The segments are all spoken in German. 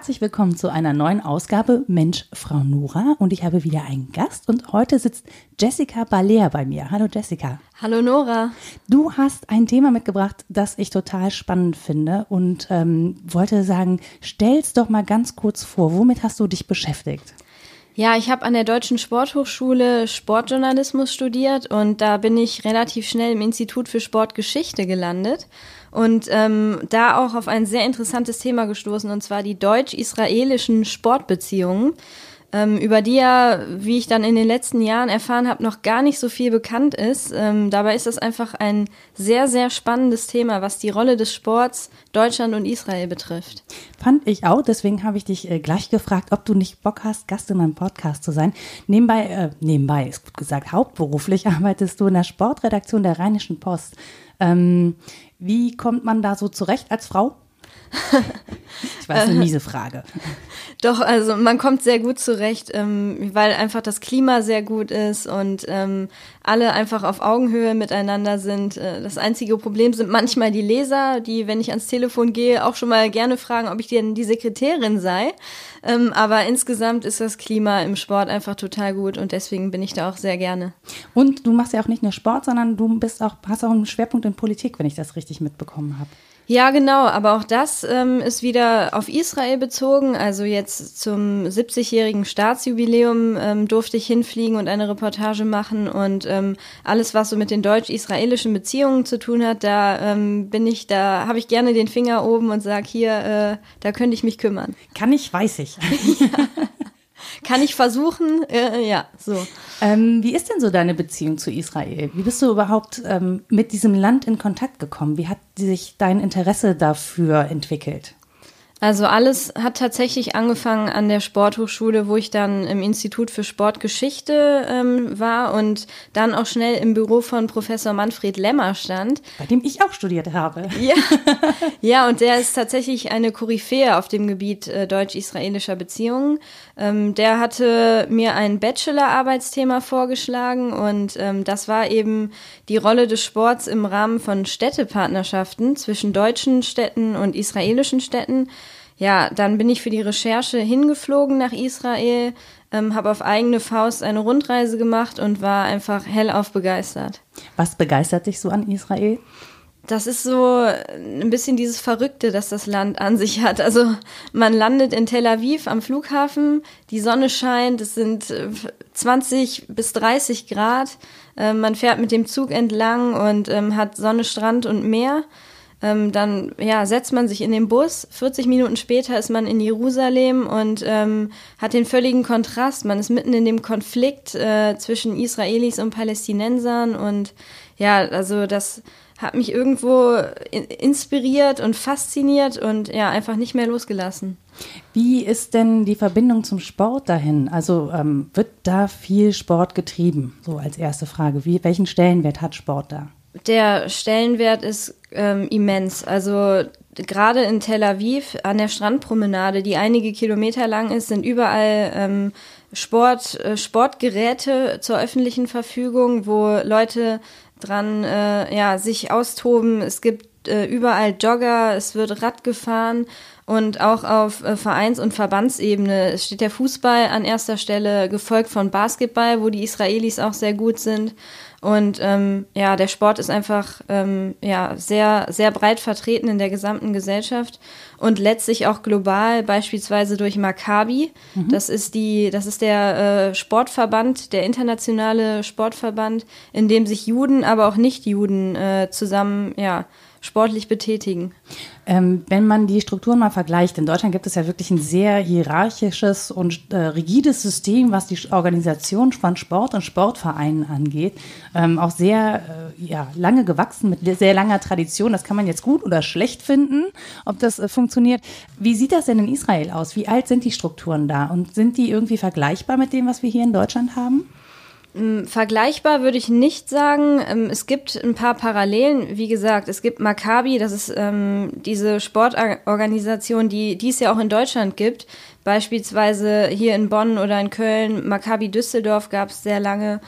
herzlich willkommen zu einer neuen Ausgabe Mensch, Frau Nora. Und ich habe wieder einen Gast und heute sitzt Jessica Balea bei mir. Hallo Jessica. Hallo Nora. Du hast ein Thema mitgebracht, das ich total spannend finde und ähm, wollte sagen, stell's doch mal ganz kurz vor. Womit hast du dich beschäftigt? Ja, ich habe an der Deutschen Sporthochschule Sportjournalismus studiert und da bin ich relativ schnell im Institut für Sportgeschichte gelandet und ähm, da auch auf ein sehr interessantes Thema gestoßen, und zwar die deutsch-israelischen Sportbeziehungen, ähm, über die ja, wie ich dann in den letzten Jahren erfahren habe, noch gar nicht so viel bekannt ist. Ähm, dabei ist das einfach ein sehr, sehr spannendes Thema, was die Rolle des Sports Deutschland und Israel betrifft. Fand ich auch, deswegen habe ich dich äh, gleich gefragt, ob du nicht Bock hast, Gast in meinem Podcast zu sein. Nebenbei, äh, nebenbei ist gut gesagt, hauptberuflich arbeitest du in der Sportredaktion der Rheinischen Post. Ähm, wie kommt man da so zurecht als Frau? ich weiß, eine miese Frage. Doch, also man kommt sehr gut zurecht, ähm, weil einfach das Klima sehr gut ist und ähm, alle einfach auf Augenhöhe miteinander sind. Äh, das einzige Problem sind manchmal die Leser, die, wenn ich ans Telefon gehe, auch schon mal gerne fragen, ob ich denn die Sekretärin sei. Ähm, aber insgesamt ist das Klima im Sport einfach total gut und deswegen bin ich da auch sehr gerne. Und du machst ja auch nicht nur Sport, sondern du bist auch, hast auch einen Schwerpunkt in Politik, wenn ich das richtig mitbekommen habe. Ja, genau, aber auch das ähm, ist wieder auf Israel bezogen. Also jetzt zum 70-jährigen Staatsjubiläum ähm, durfte ich hinfliegen und eine Reportage machen und ähm, alles, was so mit den deutsch-israelischen Beziehungen zu tun hat, da ähm, bin ich, da habe ich gerne den Finger oben und sage hier, äh, da könnte ich mich kümmern. Kann ich, weiß ich. ja. Kann ich versuchen? Äh, ja, so. Ähm, wie ist denn so deine Beziehung zu Israel? Wie bist du überhaupt ähm, mit diesem Land in Kontakt gekommen? Wie hat sich dein Interesse dafür entwickelt? Also alles hat tatsächlich angefangen an der Sporthochschule, wo ich dann im Institut für Sportgeschichte ähm, war und dann auch schnell im Büro von Professor Manfred Lemmer stand. Bei dem ich auch studiert habe. Ja, ja und der ist tatsächlich eine Koryphäe auf dem Gebiet äh, deutsch-israelischer Beziehungen. Ähm, der hatte mir ein Bachelor-Arbeitsthema vorgeschlagen und ähm, das war eben die Rolle des Sports im Rahmen von Städtepartnerschaften zwischen deutschen Städten und israelischen Städten ja, dann bin ich für die Recherche hingeflogen nach Israel, ähm, habe auf eigene Faust eine Rundreise gemacht und war einfach hellauf begeistert. Was begeistert dich so an Israel? Das ist so ein bisschen dieses Verrückte, das das Land an sich hat. Also man landet in Tel Aviv am Flughafen, die Sonne scheint, es sind 20 äh, bis 30 Grad, äh, man fährt mit dem Zug entlang und ähm, hat Sonne, Strand und Meer. Ähm, dann ja, setzt man sich in den Bus. 40 Minuten später ist man in Jerusalem und ähm, hat den völligen Kontrast. Man ist mitten in dem Konflikt äh, zwischen Israelis und Palästinensern und ja, also das hat mich irgendwo inspiriert und fasziniert und ja, einfach nicht mehr losgelassen. Wie ist denn die Verbindung zum Sport dahin? Also ähm, wird da viel Sport getrieben? So als erste Frage. Wie, welchen Stellenwert hat Sport da? Der Stellenwert ist ähm, immens. Also gerade in Tel Aviv an der Strandpromenade, die einige Kilometer lang ist, sind überall ähm, Sport, äh, Sportgeräte zur öffentlichen Verfügung, wo Leute dran äh, ja, sich austoben. Es gibt äh, überall Jogger, es wird Rad gefahren und auch auf äh, Vereins- und Verbandsebene steht der Fußball an erster Stelle, gefolgt von Basketball, wo die Israelis auch sehr gut sind. Und ähm, ja, der Sport ist einfach ähm, ja, sehr, sehr breit vertreten in der gesamten Gesellschaft und letztlich auch global, beispielsweise durch Maccabi. Mhm. Das ist die, das ist der äh, Sportverband, der internationale Sportverband, in dem sich Juden, aber auch Nicht-Juden äh, zusammen ja, sportlich betätigen. Ähm, wenn man die Strukturen mal vergleicht, in Deutschland gibt es ja wirklich ein sehr hierarchisches und äh, rigides System, was die Organisation von Sport und Sportvereinen angeht. Ähm, auch sehr äh, ja, lange gewachsen, mit sehr langer Tradition. Das kann man jetzt gut oder schlecht finden, ob das äh, funktioniert. Wie sieht das denn in Israel aus? Wie alt sind die Strukturen da? Und sind die irgendwie vergleichbar mit dem, was wir hier in Deutschland haben? Mm, vergleichbar würde ich nicht sagen. Ähm, es gibt ein paar Parallelen. Wie gesagt, es gibt Maccabi, das ist ähm, diese Sportorganisation, die, die es ja auch in Deutschland gibt. Beispielsweise hier in Bonn oder in Köln, Maccabi Düsseldorf gab es sehr lange.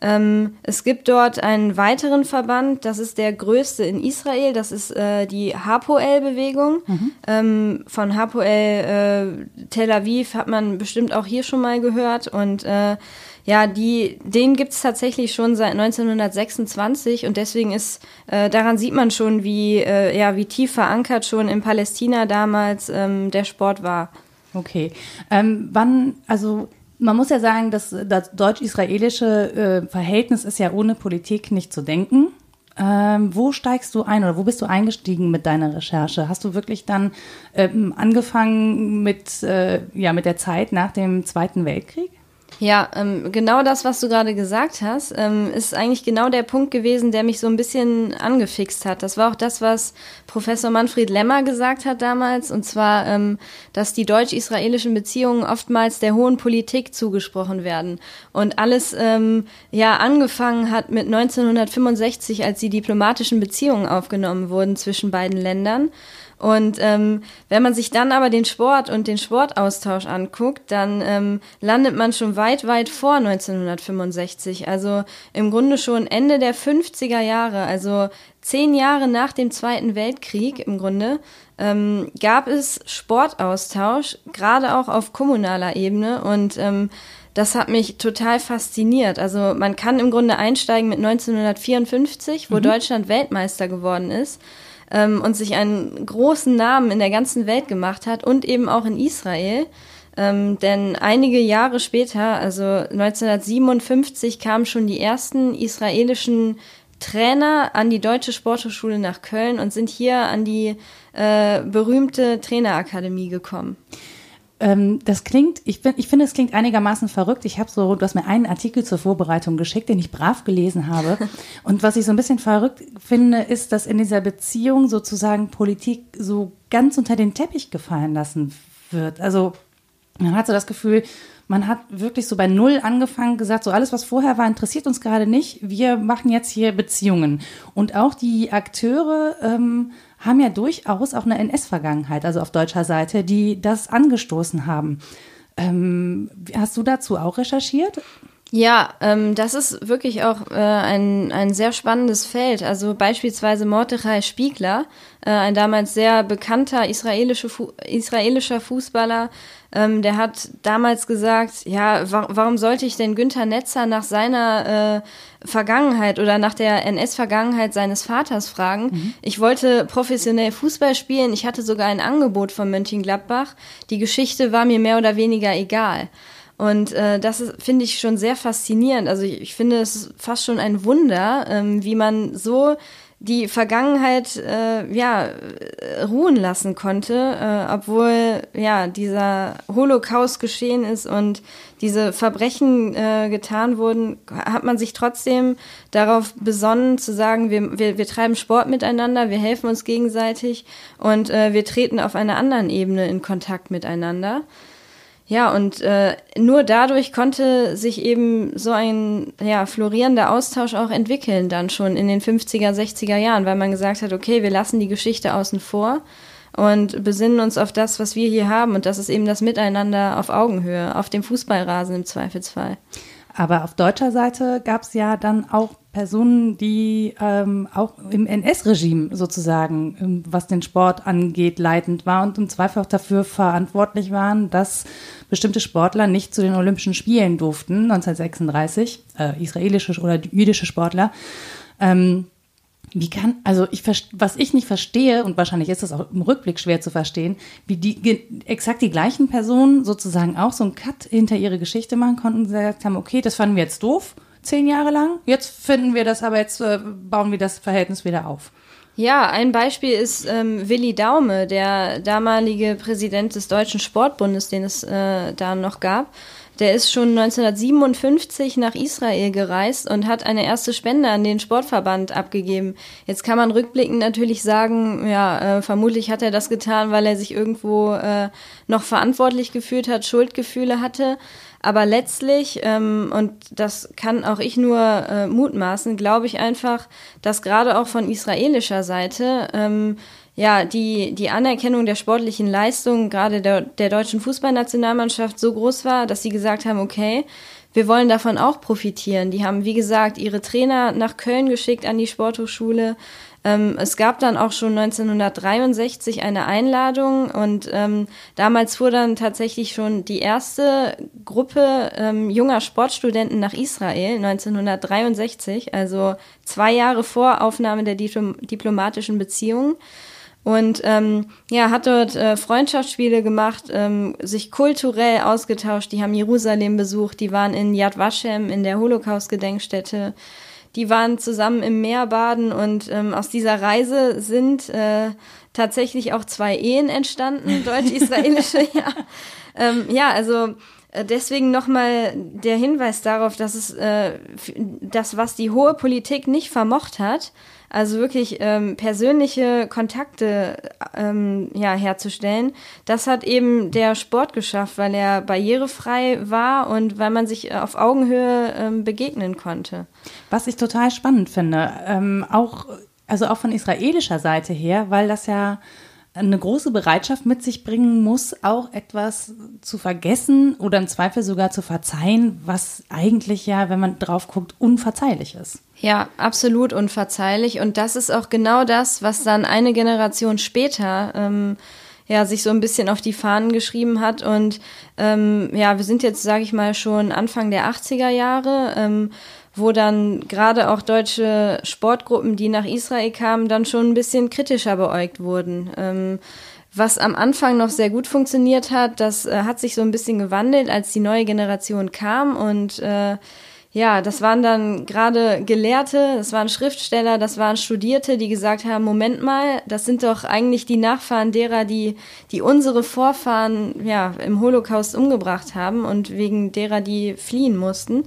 Ähm, es gibt dort einen weiteren Verband, das ist der größte in Israel, das ist äh, die Hapoel-Bewegung. Mhm. Ähm, von Hapoel äh, Tel Aviv hat man bestimmt auch hier schon mal gehört und äh, ja, die, den gibt's tatsächlich schon seit 1926 und deswegen ist, äh, daran sieht man schon, wie, äh, ja, wie tief verankert schon in Palästina damals ähm, der Sport war. Okay. Ähm, wann, also man muss ja sagen, dass das deutsch-israelische äh, Verhältnis ist ja ohne Politik nicht zu denken. Ähm, wo steigst du ein oder wo bist du eingestiegen mit deiner Recherche? Hast du wirklich dann ähm, angefangen mit, äh, ja, mit der Zeit nach dem Zweiten Weltkrieg? Ja, ähm, genau das, was du gerade gesagt hast, ähm, ist eigentlich genau der Punkt gewesen, der mich so ein bisschen angefixt hat. Das war auch das, was Professor Manfred Lemmer gesagt hat damals, und zwar, ähm, dass die deutsch-israelischen Beziehungen oftmals der hohen Politik zugesprochen werden. Und alles ähm, ja angefangen hat mit 1965, als die diplomatischen Beziehungen aufgenommen wurden zwischen beiden Ländern. Und ähm, wenn man sich dann aber den Sport und den Sportaustausch anguckt, dann ähm, landet man schon weit, weit vor 1965. Also im Grunde schon Ende der 50er Jahre, also zehn Jahre nach dem Zweiten Weltkrieg im Grunde, ähm, gab es Sportaustausch, gerade auch auf kommunaler Ebene. Und ähm, das hat mich total fasziniert. Also man kann im Grunde einsteigen mit 1954, wo mhm. Deutschland Weltmeister geworden ist ähm, und sich einen großen Namen in der ganzen Welt gemacht hat und eben auch in Israel. Ähm, denn einige Jahre später, also 1957, kamen schon die ersten israelischen Trainer an die Deutsche Sporthochschule nach Köln und sind hier an die äh, berühmte Trainerakademie gekommen. Ähm, das klingt, ich, bin, ich finde, es klingt einigermaßen verrückt. Ich habe so, du hast mir einen Artikel zur Vorbereitung geschickt, den ich brav gelesen habe. Und was ich so ein bisschen verrückt finde, ist, dass in dieser Beziehung sozusagen Politik so ganz unter den Teppich gefallen lassen wird. Also man hat so das Gefühl, man hat wirklich so bei Null angefangen, gesagt, so alles, was vorher war, interessiert uns gerade nicht. Wir machen jetzt hier Beziehungen. Und auch die Akteure ähm, haben ja durchaus auch eine NS-Vergangenheit, also auf deutscher Seite, die das angestoßen haben. Ähm, hast du dazu auch recherchiert? Ja, ähm, das ist wirklich auch äh, ein, ein sehr spannendes Feld. Also beispielsweise Mordechai Spiegler, äh, ein damals sehr bekannter israelische Fu israelischer Fußballer, ähm, der hat damals gesagt, ja, wa warum sollte ich denn Günther Netzer nach seiner äh, Vergangenheit oder nach der NS-Vergangenheit seines Vaters fragen? Mhm. Ich wollte professionell Fußball spielen, ich hatte sogar ein Angebot von Mönchengladbach. Die Geschichte war mir mehr oder weniger egal. Und äh, das finde ich schon sehr faszinierend. Also ich, ich, finde es fast schon ein Wunder, ähm, wie man so die Vergangenheit äh, ja ruhen lassen konnte, äh, obwohl ja dieser Holocaust geschehen ist und diese Verbrechen äh, getan wurden, hat man sich trotzdem darauf besonnen zu sagen, wir, wir, wir treiben Sport miteinander, wir helfen uns gegenseitig und äh, wir treten auf einer anderen Ebene in Kontakt miteinander. Ja, und äh, nur dadurch konnte sich eben so ein ja, florierender Austausch auch entwickeln, dann schon in den 50er, 60er Jahren, weil man gesagt hat, okay, wir lassen die Geschichte außen vor und besinnen uns auf das, was wir hier haben. Und das ist eben das Miteinander auf Augenhöhe, auf dem Fußballrasen im Zweifelsfall. Aber auf deutscher Seite gab es ja dann auch Personen, die ähm, auch im NS-Regime sozusagen, ähm, was den Sport angeht, leitend war und im Zweifel auch dafür verantwortlich waren, dass bestimmte Sportler nicht zu den Olympischen Spielen durften, 1936, äh, israelische oder jüdische Sportler. Ähm, wie kann, also ich, was ich nicht verstehe, und wahrscheinlich ist das auch im Rückblick schwer zu verstehen, wie die exakt die gleichen Personen sozusagen auch so einen Cut hinter ihre Geschichte machen konnten und gesagt haben, okay, das fanden wir jetzt doof, zehn Jahre lang, jetzt finden wir das, aber jetzt äh, bauen wir das Verhältnis wieder auf. Ja, ein Beispiel ist ähm, Willi Daume, der damalige Präsident des Deutschen Sportbundes, den es äh, da noch gab. Der ist schon 1957 nach Israel gereist und hat eine erste Spende an den Sportverband abgegeben. Jetzt kann man rückblickend natürlich sagen, ja, äh, vermutlich hat er das getan, weil er sich irgendwo äh, noch verantwortlich gefühlt hat, Schuldgefühle hatte. Aber letztlich, ähm, und das kann auch ich nur äh, mutmaßen, glaube ich einfach, dass gerade auch von israelischer Seite ähm, ja, die, die Anerkennung der sportlichen Leistung gerade der, der deutschen Fußballnationalmannschaft so groß war, dass sie gesagt haben, okay, wir wollen davon auch profitieren. Die haben, wie gesagt, ihre Trainer nach Köln geschickt an die Sporthochschule. Ähm, es gab dann auch schon 1963 eine Einladung und ähm, damals fuhr dann tatsächlich schon die erste Gruppe ähm, junger Sportstudenten nach Israel 1963, also zwei Jahre vor Aufnahme der Diplom diplomatischen Beziehungen. Und ähm, ja, hat dort äh, Freundschaftsspiele gemacht, ähm, sich kulturell ausgetauscht. Die haben Jerusalem besucht, die waren in Yad Vashem, in der Holocaust-Gedenkstätte die waren zusammen im Meer baden und ähm, aus dieser Reise sind äh, tatsächlich auch zwei Ehen entstanden, deutsch-israelische, ja. Ähm, ja, also äh, deswegen nochmal der Hinweis darauf, dass es äh, das, was die hohe Politik nicht vermocht hat, also wirklich ähm, persönliche Kontakte ähm, ja, herzustellen. Das hat eben der Sport geschafft, weil er barrierefrei war und weil man sich auf Augenhöhe ähm, begegnen konnte. Was ich total spannend finde, ähm, auch also auch von israelischer Seite her, weil das ja eine große Bereitschaft mit sich bringen muss, auch etwas zu vergessen oder im Zweifel sogar zu verzeihen, was eigentlich ja, wenn man drauf guckt, unverzeihlich ist. Ja, absolut unverzeihlich. Und das ist auch genau das, was dann eine Generation später ähm, ja sich so ein bisschen auf die Fahnen geschrieben hat. Und ähm, ja, wir sind jetzt, sage ich mal, schon Anfang der 80er Jahre. Ähm, wo dann gerade auch deutsche Sportgruppen, die nach Israel kamen, dann schon ein bisschen kritischer beäugt wurden. Ähm, was am Anfang noch sehr gut funktioniert hat, das äh, hat sich so ein bisschen gewandelt, als die neue Generation kam und äh, ja, das waren dann gerade Gelehrte, das waren Schriftsteller, das waren Studierte, die gesagt haben, Moment mal, das sind doch eigentlich die Nachfahren derer, die, die unsere Vorfahren ja, im Holocaust umgebracht haben und wegen derer, die fliehen mussten.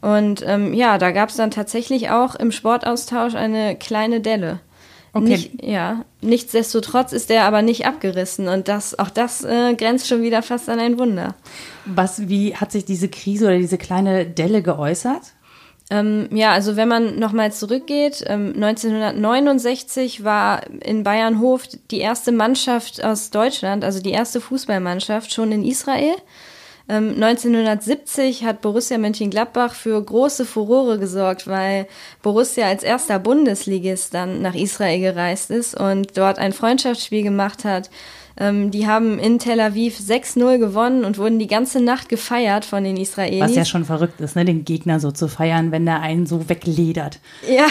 Und ähm, ja, da gab es dann tatsächlich auch im Sportaustausch eine kleine Delle. Okay. Nicht, ja, nichtsdestotrotz ist der aber nicht abgerissen und das, auch das äh, grenzt schon wieder fast an ein Wunder. Was, wie hat sich diese Krise oder diese kleine Delle geäußert? Ähm, ja, also wenn man nochmal zurückgeht, ähm, 1969 war in Bayernhof die erste Mannschaft aus Deutschland, also die erste Fußballmannschaft schon in Israel. 1970 ähm, hat Borussia Mönchengladbach für große Furore gesorgt, weil Borussia als erster Bundesligist dann nach Israel gereist ist und dort ein Freundschaftsspiel gemacht hat. Ähm, die haben in Tel Aviv 6-0 gewonnen und wurden die ganze Nacht gefeiert von den Israelis. Was ja schon verrückt ist, ne, den Gegner so zu feiern, wenn der einen so wegledert. Ja.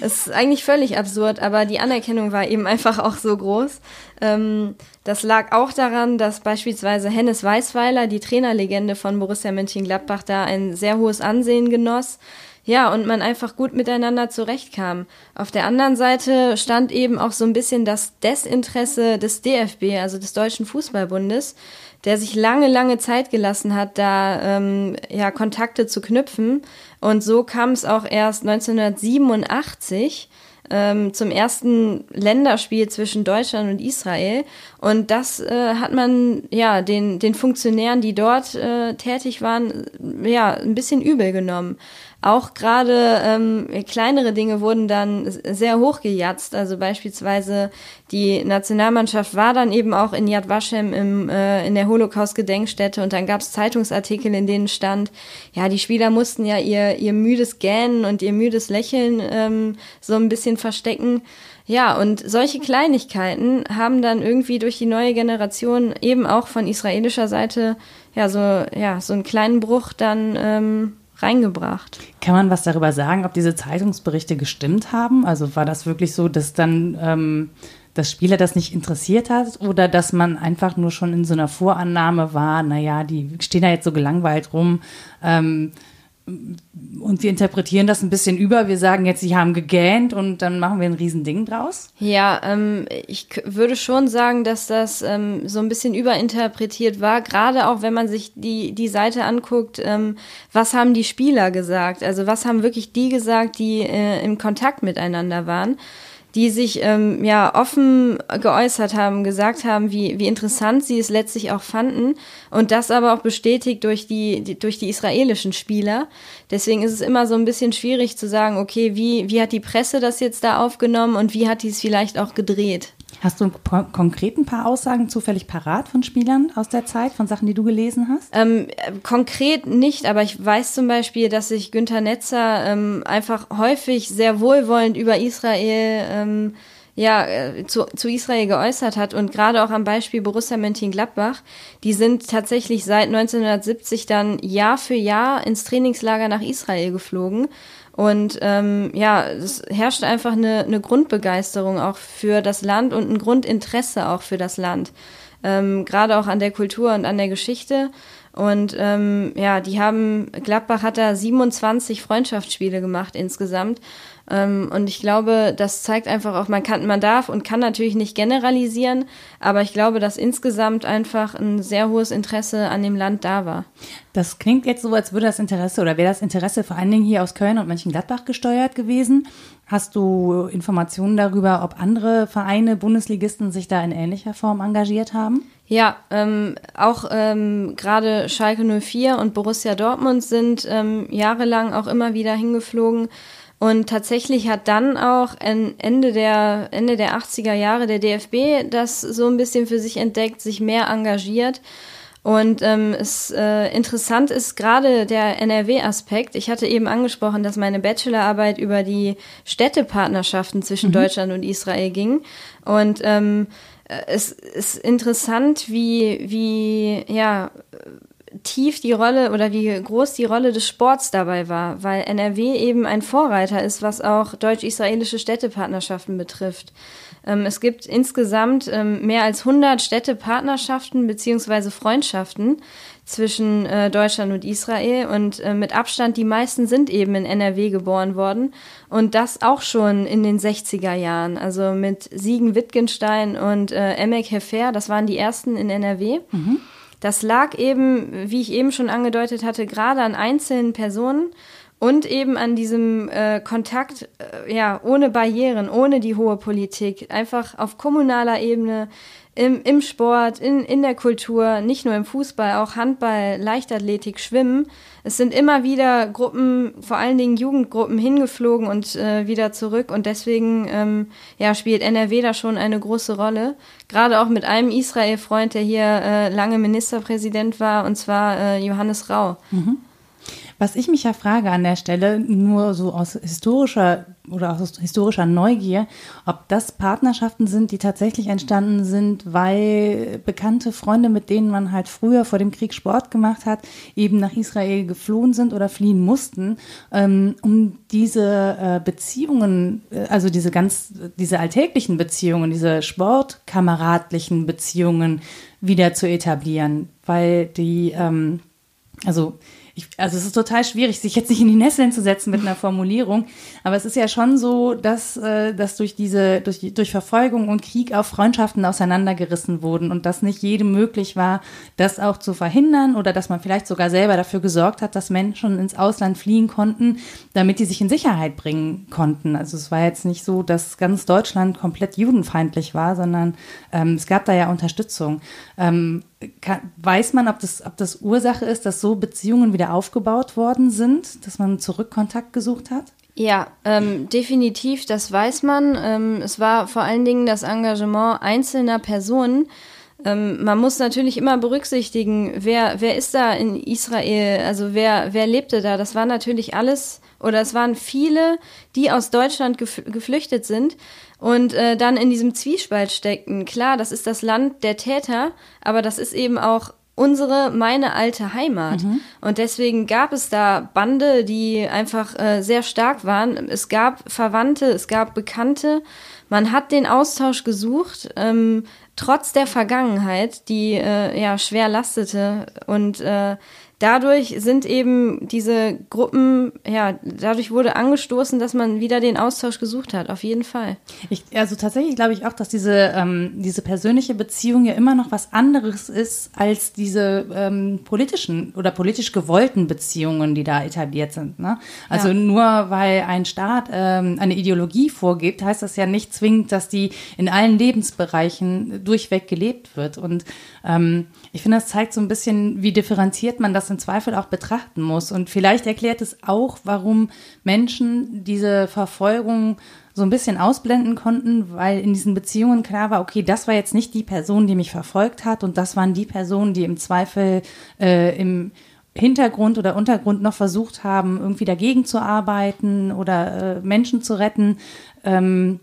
Es ist eigentlich völlig absurd, aber die Anerkennung war eben einfach auch so groß. Ähm, das lag auch daran, dass beispielsweise Hennes Weißweiler, die Trainerlegende von Borussia Mönchengladbach, da ein sehr hohes Ansehen genoss. Ja, und man einfach gut miteinander zurechtkam. Auf der anderen Seite stand eben auch so ein bisschen das Desinteresse des DFB, also des Deutschen Fußballbundes, der sich lange, lange Zeit gelassen hat, da ähm, ja Kontakte zu knüpfen. Und so kam es auch erst 1987 ähm, zum ersten Länderspiel zwischen Deutschland und Israel. Und das äh, hat man ja den, den Funktionären, die dort äh, tätig waren, ja, ein bisschen übel genommen. Auch gerade ähm, kleinere Dinge wurden dann sehr hochgejatzt. Also beispielsweise die Nationalmannschaft war dann eben auch in Yad Vashem im, äh, in der Holocaust-Gedenkstätte und dann gab es Zeitungsartikel, in denen stand, ja, die Spieler mussten ja ihr, ihr müdes Gähnen und ihr müdes Lächeln ähm, so ein bisschen verstecken. Ja, und solche Kleinigkeiten haben dann irgendwie durch die neue Generation eben auch von israelischer Seite ja so ja so einen kleinen Bruch dann ähm, reingebracht. Kann man was darüber sagen, ob diese Zeitungsberichte gestimmt haben? Also war das wirklich so, dass dann ähm, das Spieler das nicht interessiert hat oder dass man einfach nur schon in so einer Vorannahme war, naja, die stehen da jetzt so gelangweilt rum. Ähm, und wir interpretieren das ein bisschen über. Wir sagen jetzt, sie haben gegähnt und dann machen wir ein Riesending draus. Ja, ähm, ich würde schon sagen, dass das ähm, so ein bisschen überinterpretiert war. Gerade auch, wenn man sich die, die Seite anguckt, ähm, was haben die Spieler gesagt? Also was haben wirklich die gesagt, die äh, im Kontakt miteinander waren? Die sich ähm, ja offen geäußert haben, gesagt haben, wie, wie interessant sie es letztlich auch fanden und das aber auch bestätigt durch die, die durch die israelischen Spieler. Deswegen ist es immer so ein bisschen schwierig zu sagen, okay, wie wie hat die Presse das jetzt da aufgenommen und wie hat die es vielleicht auch gedreht? Hast du konkret ein paar Aussagen zufällig parat von Spielern aus der Zeit, von Sachen, die du gelesen hast? Ähm, konkret nicht, aber ich weiß zum Beispiel, dass sich Günther Netzer ähm, einfach häufig sehr wohlwollend über Israel ähm, ja, äh, zu, zu Israel geäußert hat. Und gerade auch am Beispiel Borussia Mönchengladbach, die sind tatsächlich seit 1970 dann Jahr für Jahr ins Trainingslager nach Israel geflogen und ähm, ja, es herrscht einfach eine, eine Grundbegeisterung auch für das Land und ein Grundinteresse auch für das Land. Ähm, Gerade auch an der Kultur und an der Geschichte. Und ähm, ja, die haben, Gladbach hat da 27 Freundschaftsspiele gemacht insgesamt. Ähm, und ich glaube, das zeigt einfach auch, man kann, man darf und kann natürlich nicht generalisieren, aber ich glaube, dass insgesamt einfach ein sehr hohes Interesse an dem Land da war. Das klingt jetzt so, als würde das Interesse oder wäre das Interesse vor allen Dingen hier aus Köln und Mönchengladbach gesteuert gewesen. Hast du Informationen darüber, ob andere Vereine, Bundesligisten sich da in ähnlicher Form engagiert haben? Ja, ähm, auch ähm, gerade Schalke 04 und Borussia Dortmund sind ähm, jahrelang auch immer wieder hingeflogen und tatsächlich hat dann auch Ende der, Ende der 80er Jahre der DFB das so ein bisschen für sich entdeckt, sich mehr engagiert. Und ähm, es äh, interessant ist gerade der NRW-Aspekt. Ich hatte eben angesprochen, dass meine Bachelorarbeit über die Städtepartnerschaften zwischen mhm. Deutschland und Israel ging. Und ähm, äh, es ist interessant, wie, wie ja tief die Rolle oder wie groß die Rolle des Sports dabei war, weil NRW eben ein Vorreiter ist, was auch deutsch-israelische Städtepartnerschaften betrifft. Ähm, es gibt insgesamt ähm, mehr als 100 Städtepartnerschaften beziehungsweise Freundschaften zwischen äh, Deutschland und Israel und äh, mit Abstand die meisten sind eben in NRW geboren worden und das auch schon in den 60er Jahren, also mit Siegen Wittgenstein und äh, Emek Hefer, das waren die ersten in NRW. Mhm. Das lag eben, wie ich eben schon angedeutet hatte, gerade an einzelnen Personen und eben an diesem äh, Kontakt, äh, ja, ohne Barrieren, ohne die hohe Politik, einfach auf kommunaler Ebene, im, im Sport, in, in der Kultur, nicht nur im Fußball, auch Handball, Leichtathletik, Schwimmen. Es sind immer wieder Gruppen, vor allen Dingen Jugendgruppen, hingeflogen und äh, wieder zurück. Und deswegen ähm, ja, spielt NRW da schon eine große Rolle. Gerade auch mit einem Israel-Freund, der hier äh, lange Ministerpräsident war, und zwar äh, Johannes Rau. Mhm. Was ich mich ja frage an der Stelle, nur so aus historischer oder aus historischer Neugier, ob das Partnerschaften sind, die tatsächlich entstanden sind, weil bekannte Freunde, mit denen man halt früher vor dem Krieg Sport gemacht hat, eben nach Israel geflohen sind oder fliehen mussten, ähm, um diese äh, Beziehungen, äh, also diese ganz, diese alltäglichen Beziehungen, diese sportkameradlichen Beziehungen wieder zu etablieren, weil die, ähm, also ich, also es ist total schwierig, sich jetzt nicht in die Nesseln zu setzen mit einer Formulierung, aber es ist ja schon so, dass, äh, dass durch diese, durch, durch Verfolgung und Krieg auch Freundschaften auseinandergerissen wurden und dass nicht jedem möglich war, das auch zu verhindern oder dass man vielleicht sogar selber dafür gesorgt hat, dass Menschen ins Ausland fliehen konnten, damit die sich in Sicherheit bringen konnten. Also es war jetzt nicht so, dass ganz Deutschland komplett judenfeindlich war, sondern ähm, es gab da ja Unterstützung. Ähm, kann, weiß man, ob das, ob das Ursache ist, dass so Beziehungen wieder aufgebaut worden sind, dass man Zurückkontakt gesucht hat? Ja, ähm, definitiv, das weiß man. Ähm, es war vor allen Dingen das Engagement einzelner Personen. Ähm, man muss natürlich immer berücksichtigen, wer, wer ist da in Israel, also wer, wer lebte da. Das war natürlich alles, oder es waren viele, die aus Deutschland gef geflüchtet sind und äh, dann in diesem Zwiespalt steckten. Klar, das ist das Land der Täter, aber das ist eben auch unsere, meine alte Heimat. Mhm. Und deswegen gab es da Bande, die einfach äh, sehr stark waren. Es gab Verwandte, es gab Bekannte. Man hat den Austausch gesucht, ähm, trotz der Vergangenheit, die äh, ja schwer lastete. Und äh, dadurch sind eben diese Gruppen, ja, dadurch wurde angestoßen, dass man wieder den Austausch gesucht hat, auf jeden Fall. Ich, also tatsächlich glaube ich auch, dass diese, ähm, diese persönliche Beziehung ja immer noch was anderes ist als diese ähm, politischen oder politisch gewollten Beziehungen, die da etabliert sind. Ne? Also ja. nur weil ein Staat ähm, eine Ideologie vorgibt, heißt das ja nicht zwingend, dass die in allen Lebensbereichen durchweg gelebt wird. Und ähm, ich finde, das zeigt so ein bisschen, wie differenziert man das im Zweifel auch betrachten muss. Und vielleicht erklärt es auch, warum Menschen diese Verfolgung so ein bisschen ausblenden konnten, weil in diesen Beziehungen klar war, okay, das war jetzt nicht die Person, die mich verfolgt hat und das waren die Personen, die im Zweifel äh, im Hintergrund oder Untergrund noch versucht haben, irgendwie dagegen zu arbeiten oder äh, Menschen zu retten. Ähm,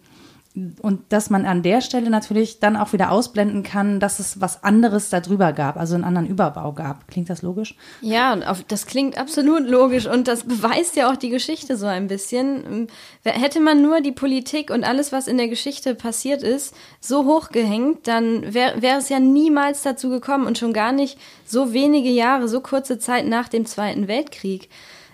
und dass man an der Stelle natürlich dann auch wieder ausblenden kann, dass es was anderes darüber gab, also einen anderen Überbau gab. Klingt das logisch? Ja, das klingt absolut logisch und das beweist ja auch die Geschichte so ein bisschen. Hätte man nur die Politik und alles, was in der Geschichte passiert ist, so hochgehängt, dann wäre wär es ja niemals dazu gekommen und schon gar nicht so wenige Jahre, so kurze Zeit nach dem Zweiten Weltkrieg.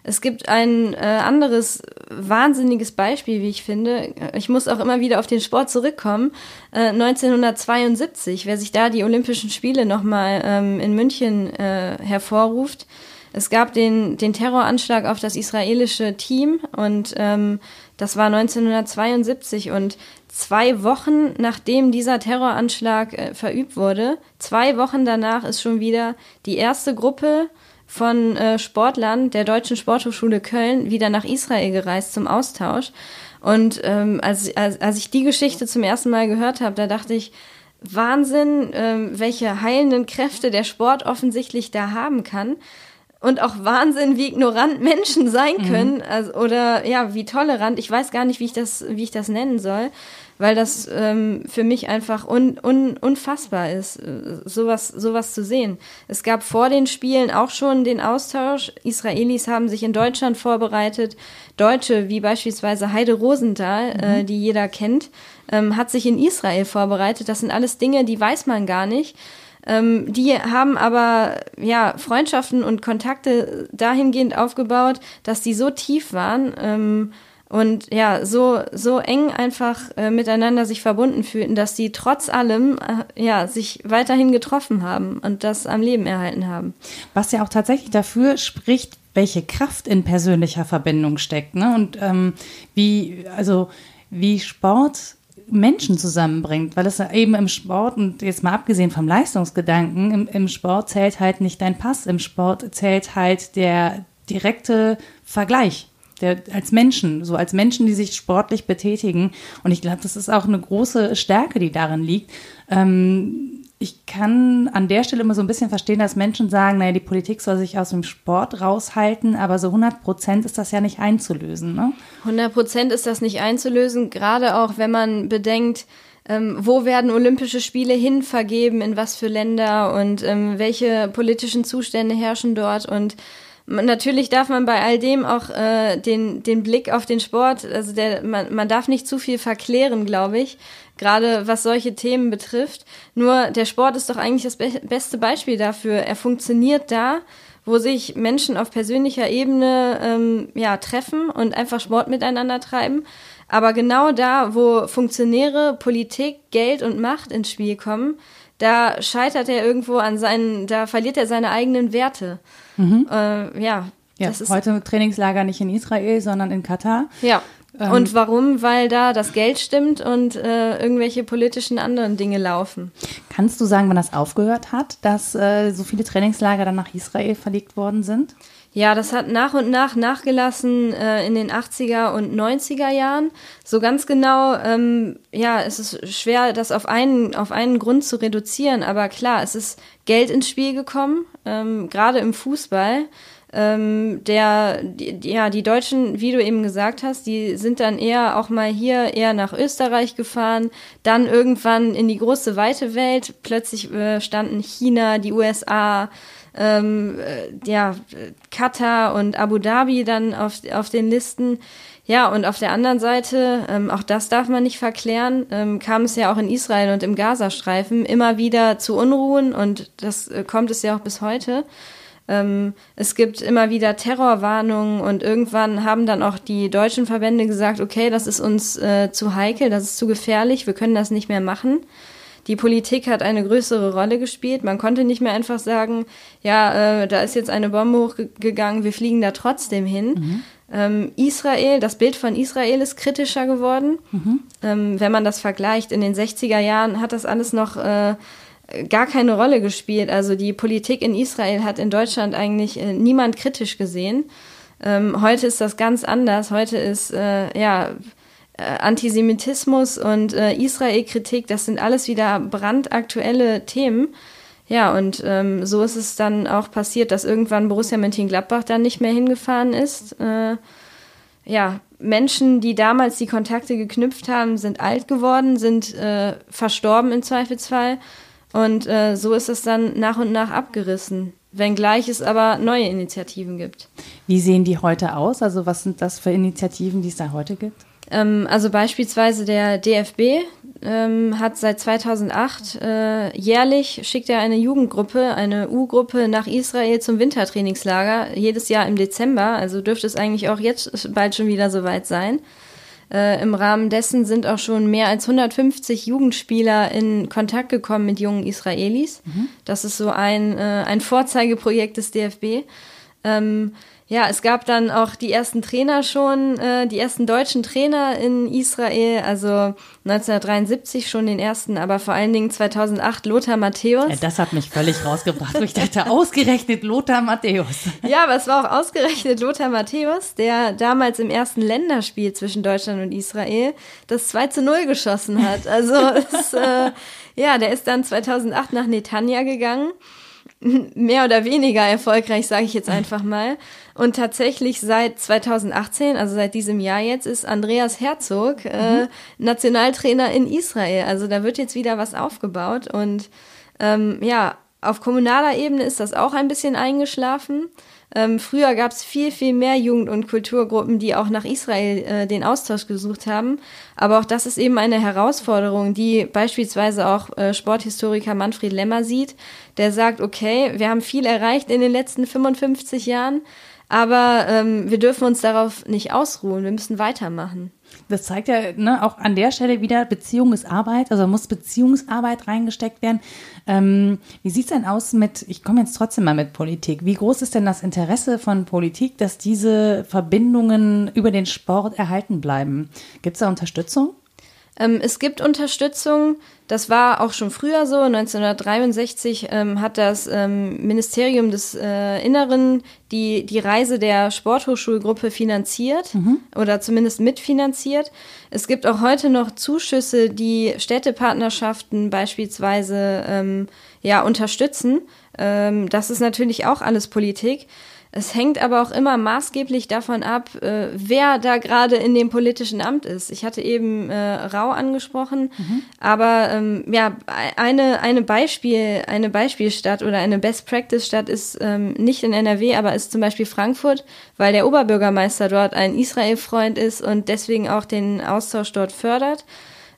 Es gibt ein äh, anderes wahnsinniges Beispiel, wie ich finde. Ich muss auch immer wieder auf den Sport zurückkommen. Äh, 1972, wer sich da die Olympischen Spiele nochmal ähm, in München äh, hervorruft. Es gab den, den Terroranschlag auf das israelische Team und ähm, das war 1972 und zwei Wochen nachdem dieser Terroranschlag äh, verübt wurde, zwei Wochen danach ist schon wieder die erste Gruppe von äh, Sportlern der Deutschen Sporthochschule Köln wieder nach Israel gereist zum Austausch. Und ähm, als, als, als ich die Geschichte zum ersten Mal gehört habe, da dachte ich, Wahnsinn, ähm, welche heilenden Kräfte der Sport offensichtlich da haben kann. Und auch Wahnsinn, wie ignorant Menschen sein mhm. können. Mhm. Also, oder ja, wie tolerant. Ich weiß gar nicht, wie ich das, wie ich das nennen soll weil das ähm, für mich einfach un, un, unfassbar ist, äh, sowas, sowas zu sehen. Es gab vor den Spielen auch schon den Austausch. Israelis haben sich in Deutschland vorbereitet. Deutsche, wie beispielsweise Heide Rosenthal, äh, mhm. äh, die jeder kennt, ähm, hat sich in Israel vorbereitet. Das sind alles Dinge, die weiß man gar nicht. Ähm, die haben aber ja Freundschaften und Kontakte dahingehend aufgebaut, dass die so tief waren. Ähm, und ja, so, so eng einfach äh, miteinander sich verbunden fühlten, dass die trotz allem äh, ja, sich weiterhin getroffen haben und das am Leben erhalten haben. Was ja auch tatsächlich dafür spricht, welche Kraft in persönlicher Verbindung steckt. Ne? Und ähm, wie, also wie Sport Menschen zusammenbringt, weil es eben im Sport und jetzt mal abgesehen vom Leistungsgedanken, im, im Sport zählt halt nicht dein Pass, im Sport zählt halt der direkte Vergleich der, als Menschen, so als Menschen, die sich sportlich betätigen. Und ich glaube, das ist auch eine große Stärke, die darin liegt. Ähm, ich kann an der Stelle immer so ein bisschen verstehen, dass Menschen sagen, naja, die Politik soll sich aus dem Sport raushalten, aber so 100 Prozent ist das ja nicht einzulösen. Ne? 100 Prozent ist das nicht einzulösen, gerade auch wenn man bedenkt, ähm, wo werden Olympische Spiele hin vergeben, in was für Länder und ähm, welche politischen Zustände herrschen dort und Natürlich darf man bei all dem auch äh, den, den Blick auf den Sport, also der, man, man darf nicht zu viel verklären, glaube ich, gerade was solche Themen betrifft. Nur der Sport ist doch eigentlich das be beste Beispiel dafür. Er funktioniert da, wo sich Menschen auf persönlicher Ebene ähm, ja, treffen und einfach Sport miteinander treiben. Aber genau da, wo Funktionäre, Politik, Geld und Macht ins Spiel kommen, da scheitert er irgendwo an seinen, da verliert er seine eigenen Werte. Mhm. Äh, ja. Ja, das ist heute Trainingslager nicht in Israel, sondern in Katar. Ja. Ähm, und warum? Weil da das Geld stimmt und äh, irgendwelche politischen anderen Dinge laufen. Kannst du sagen, wann das aufgehört hat, dass äh, so viele Trainingslager dann nach Israel verlegt worden sind? Ja, das hat nach und nach nachgelassen äh, in den 80er und 90er Jahren. So ganz genau, ähm, ja, es ist schwer, das auf einen, auf einen Grund zu reduzieren, aber klar, es ist Geld ins Spiel gekommen, ähm, gerade im Fußball. Ähm, der, die, ja, die Deutschen, wie du eben gesagt hast, die sind dann eher auch mal hier eher nach Österreich gefahren, dann irgendwann in die große weite Welt. Plötzlich äh, standen China, die USA, ähm, äh, ja, Katar und Abu Dhabi dann auf, auf den Listen. Ja, und auf der anderen Seite, ähm, auch das darf man nicht verklären, ähm, kam es ja auch in Israel und im Gazastreifen immer wieder zu Unruhen und das äh, kommt es ja auch bis heute. Ähm, es gibt immer wieder Terrorwarnungen und irgendwann haben dann auch die deutschen Verbände gesagt, okay, das ist uns äh, zu heikel, das ist zu gefährlich, wir können das nicht mehr machen. Die Politik hat eine größere Rolle gespielt. Man konnte nicht mehr einfach sagen, ja, äh, da ist jetzt eine Bombe hochgegangen, wir fliegen da trotzdem hin. Mhm. Ähm, Israel, das Bild von Israel ist kritischer geworden. Mhm. Ähm, wenn man das vergleicht, in den 60er Jahren hat das alles noch äh, gar keine Rolle gespielt. Also die Politik in Israel hat in Deutschland eigentlich äh, niemand kritisch gesehen. Ähm, heute ist das ganz anders. Heute ist, äh, ja, Antisemitismus und äh, Israel-Kritik, das sind alles wieder brandaktuelle Themen. Ja, und ähm, so ist es dann auch passiert, dass irgendwann Borussia Mönchengladbach dann nicht mehr hingefahren ist. Äh, ja, Menschen, die damals die Kontakte geknüpft haben, sind alt geworden, sind äh, verstorben im Zweifelsfall. Und äh, so ist es dann nach und nach abgerissen, wenngleich es aber neue Initiativen gibt. Wie sehen die heute aus? Also was sind das für Initiativen, die es da heute gibt? Ähm, also beispielsweise der DFB ähm, hat seit 2008 äh, jährlich schickt er eine Jugendgruppe, eine U-Gruppe nach Israel zum Wintertrainingslager, jedes Jahr im Dezember. Also dürfte es eigentlich auch jetzt bald schon wieder soweit sein. Äh, Im Rahmen dessen sind auch schon mehr als 150 Jugendspieler in Kontakt gekommen mit jungen Israelis. Mhm. Das ist so ein, äh, ein Vorzeigeprojekt des DFB. Ähm, ja, es gab dann auch die ersten Trainer schon, äh, die ersten deutschen Trainer in Israel, also 1973 schon den ersten, aber vor allen Dingen 2008 Lothar Matthäus. Ja, das hat mich völlig rausgebracht. ich dachte, ausgerechnet Lothar Matthäus. Ja, aber es war auch ausgerechnet Lothar Matthäus, der damals im ersten Länderspiel zwischen Deutschland und Israel das 2 zu 0 geschossen hat. Also, es, äh, ja, der ist dann 2008 nach Netanya gegangen mehr oder weniger erfolgreich, sage ich jetzt einfach mal. Und tatsächlich seit 2018, also seit diesem Jahr jetzt, ist Andreas Herzog äh, mhm. Nationaltrainer in Israel. Also da wird jetzt wieder was aufgebaut. Und ähm, ja, auf kommunaler Ebene ist das auch ein bisschen eingeschlafen. Ähm, früher gab es viel, viel mehr Jugend- und Kulturgruppen, die auch nach Israel äh, den Austausch gesucht haben. Aber auch das ist eben eine Herausforderung, die beispielsweise auch äh, Sporthistoriker Manfred Lemmer sieht, der sagt, okay, wir haben viel erreicht in den letzten 55 Jahren, aber ähm, wir dürfen uns darauf nicht ausruhen, wir müssen weitermachen. Das zeigt ja ne, auch an der Stelle wieder, Beziehung ist Arbeit, also muss Beziehungsarbeit reingesteckt werden. Ähm, wie sieht es denn aus mit, ich komme jetzt trotzdem mal mit Politik, wie groß ist denn das Interesse von Politik, dass diese Verbindungen über den Sport erhalten bleiben? Gibt es da Unterstützung? Ähm, es gibt Unterstützung. Das war auch schon früher so. 1963 ähm, hat das ähm, Ministerium des äh, Inneren die, die Reise der Sporthochschulgruppe finanziert mhm. oder zumindest mitfinanziert. Es gibt auch heute noch Zuschüsse, die Städtepartnerschaften beispielsweise ähm, ja, unterstützen. Ähm, das ist natürlich auch alles Politik. Es hängt aber auch immer maßgeblich davon ab, äh, wer da gerade in dem politischen Amt ist. Ich hatte eben äh, Rau angesprochen, mhm. aber ähm, ja, eine, eine Beispiel, eine Beispielstadt oder eine Best Practice Stadt ist ähm, nicht in NRW, aber ist zum Beispiel Frankfurt, weil der Oberbürgermeister dort ein Israel-Freund ist und deswegen auch den Austausch dort fördert.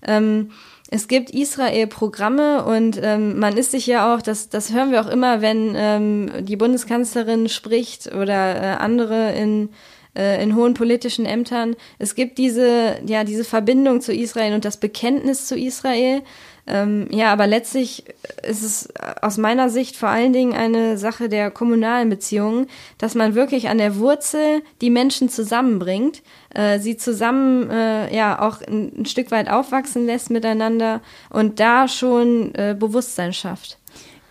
Ähm, es gibt Israel-Programme und ähm, man ist sich ja auch, das, das hören wir auch immer, wenn ähm, die Bundeskanzlerin spricht oder äh, andere in, äh, in hohen politischen Ämtern. Es gibt diese, ja, diese Verbindung zu Israel und das Bekenntnis zu Israel. Ähm, ja, aber letztlich ist es aus meiner Sicht vor allen Dingen eine Sache der kommunalen Beziehungen, dass man wirklich an der Wurzel die Menschen zusammenbringt, äh, sie zusammen äh, ja auch ein, ein, Stück weit aufwachsen lässt miteinander und da schon äh, Bewusstsein schafft.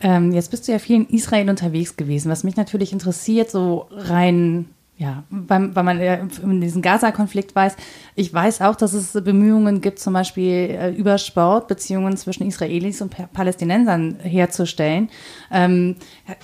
Ähm, jetzt bist du ja viel in Israel unterwegs gewesen, was mich natürlich interessiert, so rein ja, weil, weil man in diesem Gaza-Konflikt weiß, ich weiß auch, dass es Bemühungen gibt, zum Beispiel äh, über Sport Beziehungen zwischen Israelis und Palästinensern herzustellen. Ähm,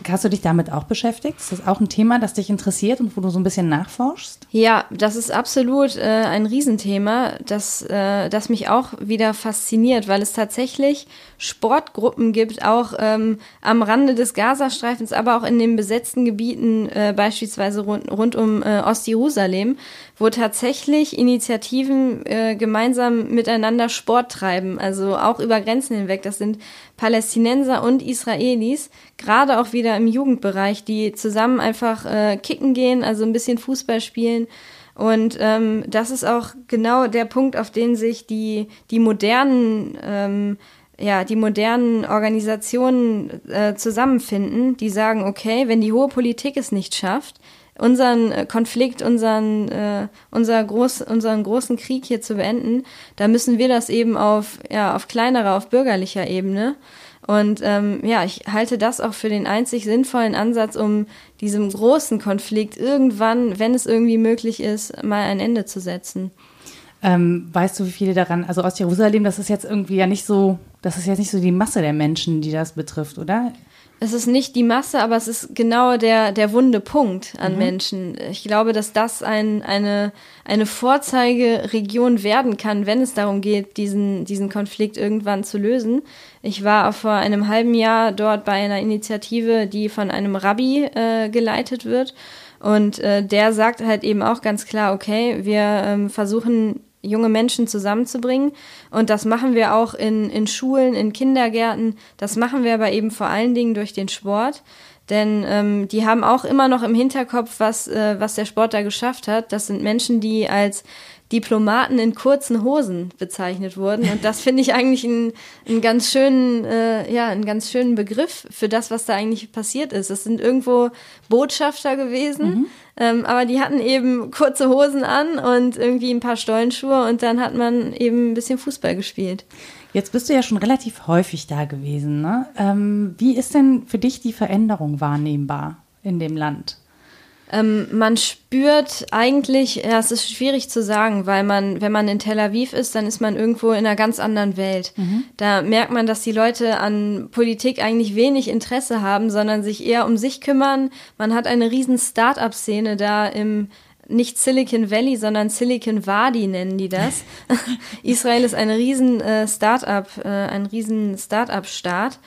hast du dich damit auch beschäftigt? Ist das auch ein Thema, das dich interessiert und wo du so ein bisschen nachforschst? Ja, das ist absolut äh, ein Riesenthema, das, äh, das mich auch wieder fasziniert, weil es tatsächlich Sportgruppen gibt, auch ähm, am Rande des Gazastreifens, aber auch in den besetzten Gebieten, äh, beispielsweise rund, rund um äh, Ostjerusalem, wo tatsächlich Initiativen äh, gemeinsam miteinander Sport treiben, also auch über Grenzen hinweg. Das sind Palästinenser und Israelis, gerade auch wieder im Jugendbereich, die zusammen einfach äh, kicken gehen, also ein bisschen Fußball spielen. Und ähm, das ist auch genau der Punkt, auf den sich die, die modernen ähm, ja, die modernen Organisationen äh, zusammenfinden, die sagen, okay, wenn die hohe Politik es nicht schafft, unseren äh, Konflikt, unseren, äh, unser groß, unseren großen Krieg hier zu beenden, da müssen wir das eben auf, ja, auf kleinerer, auf bürgerlicher Ebene. Und ähm, ja, ich halte das auch für den einzig sinnvollen Ansatz, um diesem großen Konflikt irgendwann, wenn es irgendwie möglich ist, mal ein Ende zu setzen. Ähm, weißt du, wie viele daran, also aus Jerusalem, das ist jetzt irgendwie ja nicht so, das ist jetzt nicht so die Masse der Menschen, die das betrifft, oder? Es ist nicht die Masse, aber es ist genau der, der wunde Punkt an mhm. Menschen. Ich glaube, dass das ein, eine, eine Vorzeigeregion werden kann, wenn es darum geht, diesen, diesen Konflikt irgendwann zu lösen. Ich war vor einem halben Jahr dort bei einer Initiative, die von einem Rabbi äh, geleitet wird. Und äh, der sagt halt eben auch ganz klar, okay, wir ähm, versuchen junge Menschen zusammenzubringen. Und das machen wir auch in, in Schulen, in Kindergärten. Das machen wir aber eben vor allen Dingen durch den Sport. Denn ähm, die haben auch immer noch im Hinterkopf, was, äh, was der Sport da geschafft hat. Das sind Menschen, die als Diplomaten in kurzen Hosen bezeichnet wurden. Und das finde ich eigentlich einen, einen ganz schönen, äh, ja, einen ganz schönen Begriff für das, was da eigentlich passiert ist. Es sind irgendwo Botschafter gewesen, mhm. ähm, aber die hatten eben kurze Hosen an und irgendwie ein paar Stollenschuhe und dann hat man eben ein bisschen Fußball gespielt. Jetzt bist du ja schon relativ häufig da gewesen. Ne? Ähm, wie ist denn für dich die Veränderung wahrnehmbar in dem Land? Ähm, man spürt eigentlich, ja, es ist schwierig zu sagen, weil man, wenn man in Tel Aviv ist, dann ist man irgendwo in einer ganz anderen Welt. Mhm. Da merkt man, dass die Leute an Politik eigentlich wenig Interesse haben, sondern sich eher um sich kümmern. Man hat eine riesen Start-up-Szene da im nicht Silicon Valley, sondern Silicon Wadi nennen die das. Israel ist eine riesen äh, Start-up, äh, ein riesen Start-up-Staat.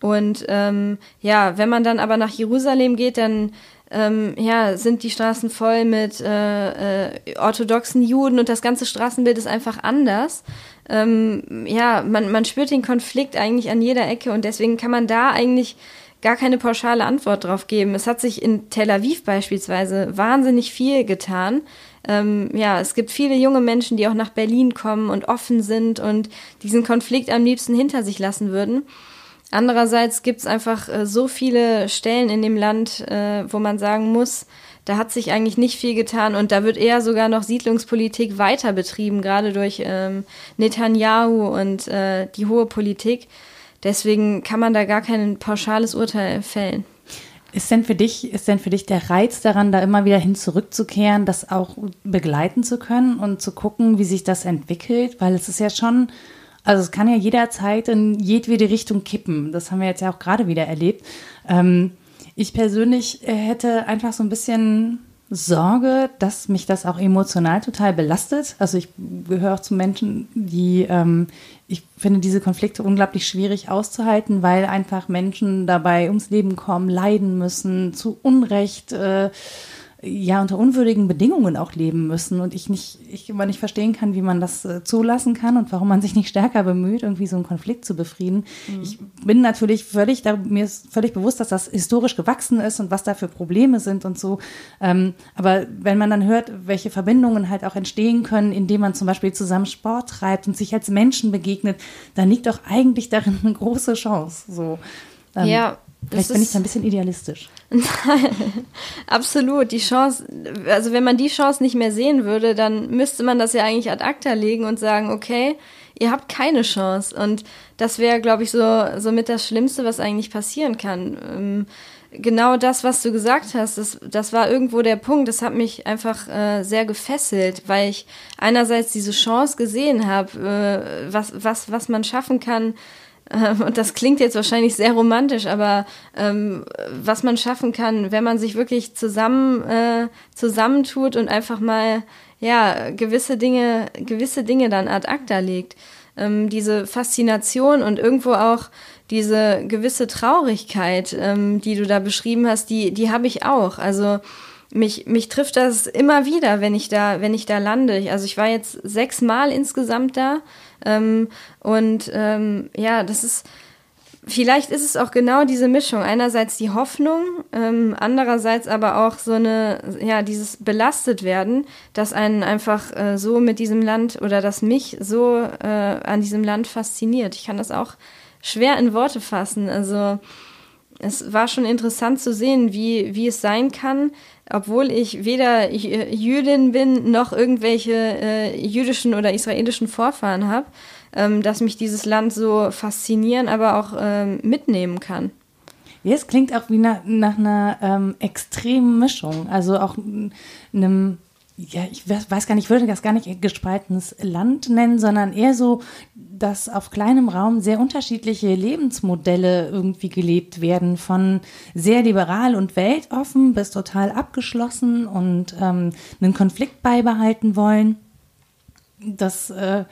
Und ähm, ja, wenn man dann aber nach Jerusalem geht, dann ähm, ja, sind die Straßen voll mit äh, äh, orthodoxen Juden und das ganze Straßenbild ist einfach anders. Ähm, ja, man, man spürt den Konflikt eigentlich an jeder Ecke und deswegen kann man da eigentlich gar keine pauschale Antwort drauf geben. Es hat sich in Tel Aviv beispielsweise wahnsinnig viel getan. Ähm, ja, es gibt viele junge Menschen, die auch nach Berlin kommen und offen sind und diesen Konflikt am liebsten hinter sich lassen würden. Andererseits gibt es einfach äh, so viele Stellen in dem Land, äh, wo man sagen muss, da hat sich eigentlich nicht viel getan und da wird eher sogar noch Siedlungspolitik weiter betrieben, gerade durch ähm, Netanyahu und äh, die hohe Politik. Deswegen kann man da gar kein pauschales Urteil fällen. Ist denn für dich, ist denn für dich der Reiz daran, da immer wieder hin zurückzukehren, das auch begleiten zu können und zu gucken, wie sich das entwickelt? Weil es ist ja schon also es kann ja jederzeit in jedwede Richtung kippen. Das haben wir jetzt ja auch gerade wieder erlebt. Ähm, ich persönlich äh, hätte einfach so ein bisschen Sorge, dass mich das auch emotional total belastet. Also ich gehöre zu Menschen, die, ähm, ich finde diese Konflikte unglaublich schwierig auszuhalten, weil einfach Menschen dabei ums Leben kommen, leiden müssen, zu Unrecht. Äh, ja unter unwürdigen Bedingungen auch leben müssen und ich nicht, ich immer nicht verstehen kann, wie man das äh, zulassen kann und warum man sich nicht stärker bemüht, irgendwie so einen Konflikt zu befrieden. Mhm. Ich bin natürlich völlig, da, mir ist völlig bewusst, dass das historisch gewachsen ist und was da für Probleme sind und so. Ähm, aber wenn man dann hört, welche Verbindungen halt auch entstehen können, indem man zum Beispiel zusammen Sport treibt und sich als Menschen begegnet, dann liegt doch eigentlich darin eine große Chance. So. Ähm, ja, Vielleicht bin ich da ein bisschen idealistisch. Absolut. Die Chance, also wenn man die Chance nicht mehr sehen würde, dann müsste man das ja eigentlich ad acta legen und sagen, okay, ihr habt keine Chance. Und das wäre, glaube ich, so, so mit das Schlimmste, was eigentlich passieren kann. Ähm, genau das, was du gesagt hast, das, das war irgendwo der Punkt. Das hat mich einfach äh, sehr gefesselt, weil ich einerseits diese Chance gesehen habe, äh, was, was, was man schaffen kann, und das klingt jetzt wahrscheinlich sehr romantisch, aber ähm, was man schaffen kann, wenn man sich wirklich zusammen äh, zusammentut und einfach mal ja gewisse Dinge gewisse Dinge dann ad acta legt, ähm, diese Faszination und irgendwo auch diese gewisse Traurigkeit, ähm, die du da beschrieben hast, die die habe ich auch. Also mich, mich trifft das immer wieder, wenn ich da, wenn ich da lande. Also ich war jetzt sechsmal insgesamt da. Ähm, und ähm, ja, das ist, vielleicht ist es auch genau diese Mischung. Einerseits die Hoffnung, ähm, andererseits aber auch so eine, ja, dieses belastet werden, dass einen einfach äh, so mit diesem Land oder dass mich so äh, an diesem Land fasziniert. Ich kann das auch schwer in Worte fassen. Also es war schon interessant zu sehen, wie, wie es sein kann, obwohl ich weder Jüdin bin noch irgendwelche äh, jüdischen oder israelischen Vorfahren habe, ähm, dass mich dieses Land so faszinieren, aber auch ähm, mitnehmen kann. Ja, es klingt auch wie nach, nach einer ähm, extremen Mischung, also auch einem ja, ich weiß gar nicht, ich würde das gar nicht gespaltenes Land nennen, sondern eher so, dass auf kleinem Raum sehr unterschiedliche Lebensmodelle irgendwie gelebt werden, von sehr liberal und weltoffen bis total abgeschlossen und ähm, einen Konflikt beibehalten wollen. Das, äh,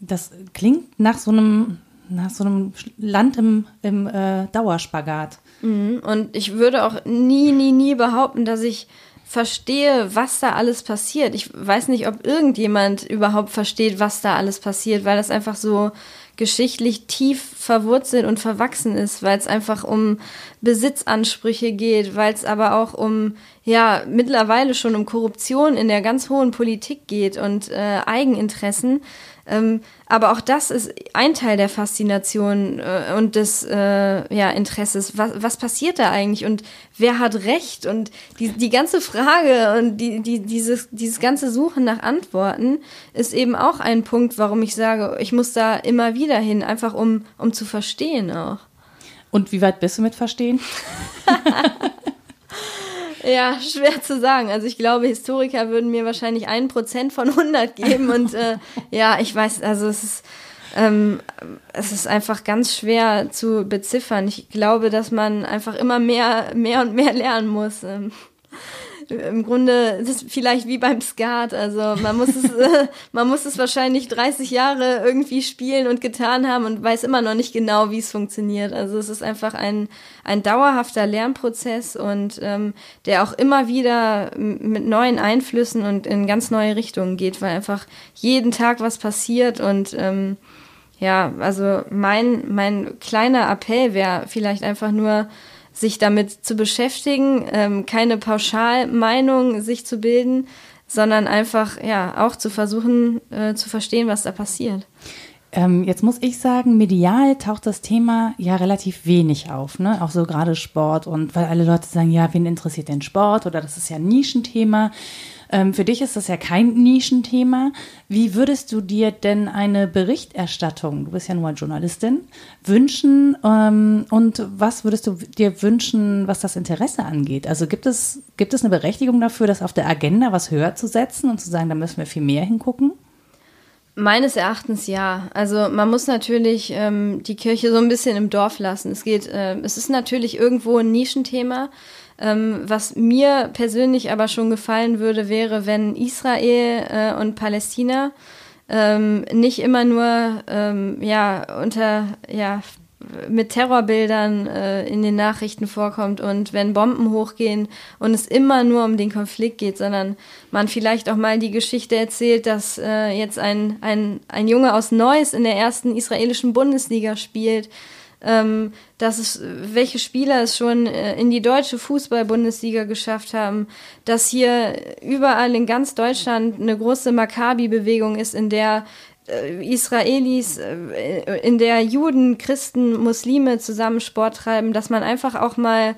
das klingt nach so einem, nach so einem Land im, im äh, Dauerspagat. Mhm. Und ich würde auch nie, nie, nie behaupten, dass ich verstehe, was da alles passiert. Ich weiß nicht, ob irgendjemand überhaupt versteht, was da alles passiert, weil das einfach so geschichtlich tief verwurzelt und verwachsen ist, weil es einfach um Besitzansprüche geht, weil es aber auch um, ja, mittlerweile schon um Korruption in der ganz hohen Politik geht und äh, Eigeninteressen. Ähm, aber auch das ist ein Teil der Faszination äh, und des äh, ja, Interesses. Was, was passiert da eigentlich und wer hat Recht? Und die, die ganze Frage und die, die, dieses, dieses ganze Suchen nach Antworten ist eben auch ein Punkt, warum ich sage, ich muss da immer wieder hin, einfach um, um zu verstehen auch. Und wie weit bist du mit Verstehen? Ja, schwer zu sagen. Also ich glaube, Historiker würden mir wahrscheinlich ein Prozent von 100 geben und äh, ja, ich weiß, also es ist, ähm, es ist einfach ganz schwer zu beziffern. Ich glaube, dass man einfach immer mehr, mehr und mehr lernen muss. Ähm im Grunde ist vielleicht wie beim Skat. Also man muss es, man muss es wahrscheinlich 30 Jahre irgendwie spielen und getan haben und weiß immer noch nicht genau, wie es funktioniert. Also es ist einfach ein, ein dauerhafter Lernprozess und ähm, der auch immer wieder mit neuen Einflüssen und in ganz neue Richtungen geht, weil einfach jeden Tag was passiert und ähm, ja, also mein, mein kleiner Appell wäre vielleicht einfach nur, sich damit zu beschäftigen, ähm, keine Pauschalmeinung sich zu bilden, sondern einfach ja auch zu versuchen äh, zu verstehen, was da passiert. Ähm, jetzt muss ich sagen, medial taucht das Thema ja relativ wenig auf, ne? Auch so gerade Sport und weil alle Leute sagen, ja, wen interessiert denn Sport oder das ist ja ein Nischenthema. Ähm, für dich ist das ja kein Nischenthema. Wie würdest du dir denn eine Berichterstattung, du bist ja nur Journalistin, wünschen? Ähm, und was würdest du dir wünschen, was das Interesse angeht? Also gibt es, gibt es eine Berechtigung dafür, das auf der Agenda was höher zu setzen und zu sagen, da müssen wir viel mehr hingucken? Meines Erachtens ja. Also man muss natürlich ähm, die Kirche so ein bisschen im Dorf lassen. Es geht, äh, es ist natürlich irgendwo ein Nischenthema. Ähm, was mir persönlich aber schon gefallen würde, wäre, wenn Israel äh, und Palästina ähm, nicht immer nur ähm, ja unter ja mit Terrorbildern äh, in den Nachrichten vorkommt und wenn Bomben hochgehen und es immer nur um den Konflikt geht, sondern man vielleicht auch mal die Geschichte erzählt, dass äh, jetzt ein, ein, ein Junge aus Neuss in der ersten israelischen Bundesliga spielt, ähm, dass es, welche Spieler es schon äh, in die deutsche Fußball-Bundesliga geschafft haben, dass hier überall in ganz Deutschland eine große Maccabi-Bewegung ist, in der äh, Israelis, äh, in der Juden, Christen, Muslime zusammen Sport treiben, dass man einfach auch mal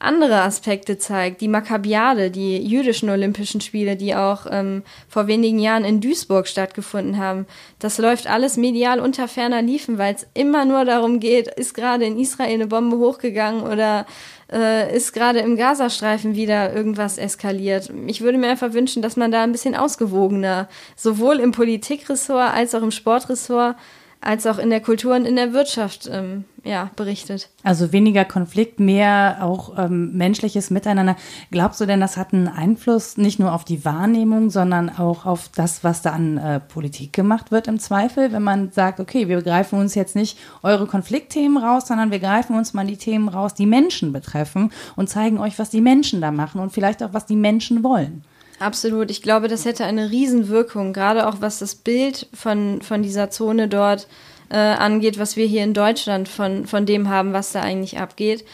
andere Aspekte zeigt. Die Makkabiade, die jüdischen Olympischen Spiele, die auch ähm, vor wenigen Jahren in Duisburg stattgefunden haben. Das läuft alles medial unter ferner Liefen, weil es immer nur darum geht, ist gerade in Israel eine Bombe hochgegangen oder äh, ist gerade im Gazastreifen wieder irgendwas eskaliert. Ich würde mir einfach wünschen, dass man da ein bisschen ausgewogener, sowohl im Politikressort als auch im Sportressort, als auch in der Kultur und in der Wirtschaft ähm, ja, berichtet. Also weniger Konflikt, mehr auch ähm, menschliches Miteinander. Glaubst du denn, das hat einen Einfluss nicht nur auf die Wahrnehmung, sondern auch auf das, was da an äh, Politik gemacht wird im Zweifel, wenn man sagt, okay, wir greifen uns jetzt nicht eure Konfliktthemen raus, sondern wir greifen uns mal die Themen raus, die Menschen betreffen und zeigen euch, was die Menschen da machen und vielleicht auch, was die Menschen wollen. Absolut. Ich glaube, das hätte eine Riesenwirkung, gerade auch was das Bild von, von dieser Zone dort äh, angeht, was wir hier in Deutschland von, von dem haben, was da eigentlich abgeht.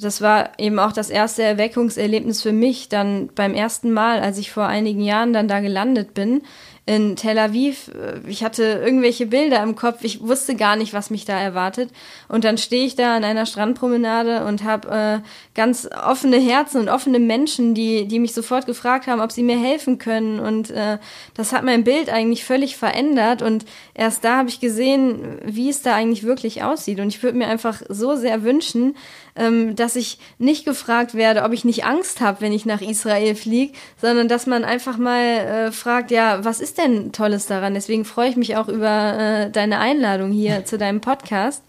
Das war eben auch das erste Erweckungserlebnis für mich, dann beim ersten Mal, als ich vor einigen Jahren dann da gelandet bin, in Tel Aviv, ich hatte irgendwelche Bilder im Kopf, ich wusste gar nicht, was mich da erwartet. Und dann stehe ich da an einer Strandpromenade und habe äh, ganz offene Herzen und offene Menschen, die, die mich sofort gefragt haben, ob sie mir helfen können. Und äh, das hat mein Bild eigentlich völlig verändert. Und erst da habe ich gesehen, wie es da eigentlich wirklich aussieht. Und ich würde mir einfach so sehr wünschen, ähm, dass ich nicht gefragt werde, ob ich nicht Angst habe, wenn ich nach Israel fliege, sondern dass man einfach mal äh, fragt, ja, was ist denn Tolles daran? Deswegen freue ich mich auch über äh, deine Einladung hier zu deinem Podcast,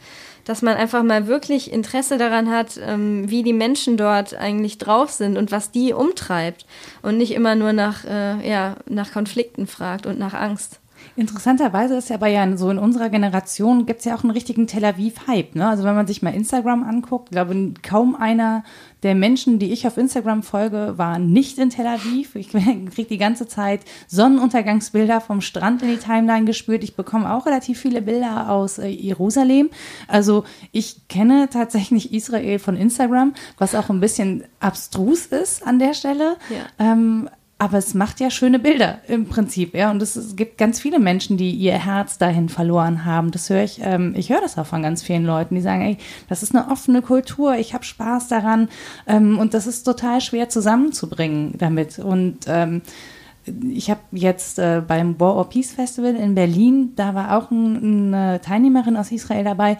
dass man einfach mal wirklich Interesse daran hat, ähm, wie die Menschen dort eigentlich drauf sind und was die umtreibt und nicht immer nur nach, äh, ja, nach Konflikten fragt und nach Angst. Interessanterweise ist ja aber ja so in unserer Generation gibt es ja auch einen richtigen Tel Aviv-Hype. Ne? Also wenn man sich mal Instagram anguckt, glaube kaum einer der Menschen, die ich auf Instagram folge, war nicht in Tel Aviv. Ich kriege die ganze Zeit Sonnenuntergangsbilder vom Strand in die Timeline gespürt. Ich bekomme auch relativ viele Bilder aus äh, Jerusalem. Also ich kenne tatsächlich Israel von Instagram, was auch ein bisschen abstrus ist an der Stelle. Ja. Ähm, aber es macht ja schöne Bilder im Prinzip, ja. Und es, es, gibt ganz viele Menschen, die ihr Herz dahin verloren haben. Das höre ich, ähm, ich höre das auch von ganz vielen Leuten, die sagen, ey, das ist eine offene Kultur, ich habe Spaß daran ähm, und das ist total schwer zusammenzubringen damit. Und ähm, ich habe jetzt äh, beim War or Peace Festival in Berlin, da war auch ein, eine Teilnehmerin aus Israel dabei,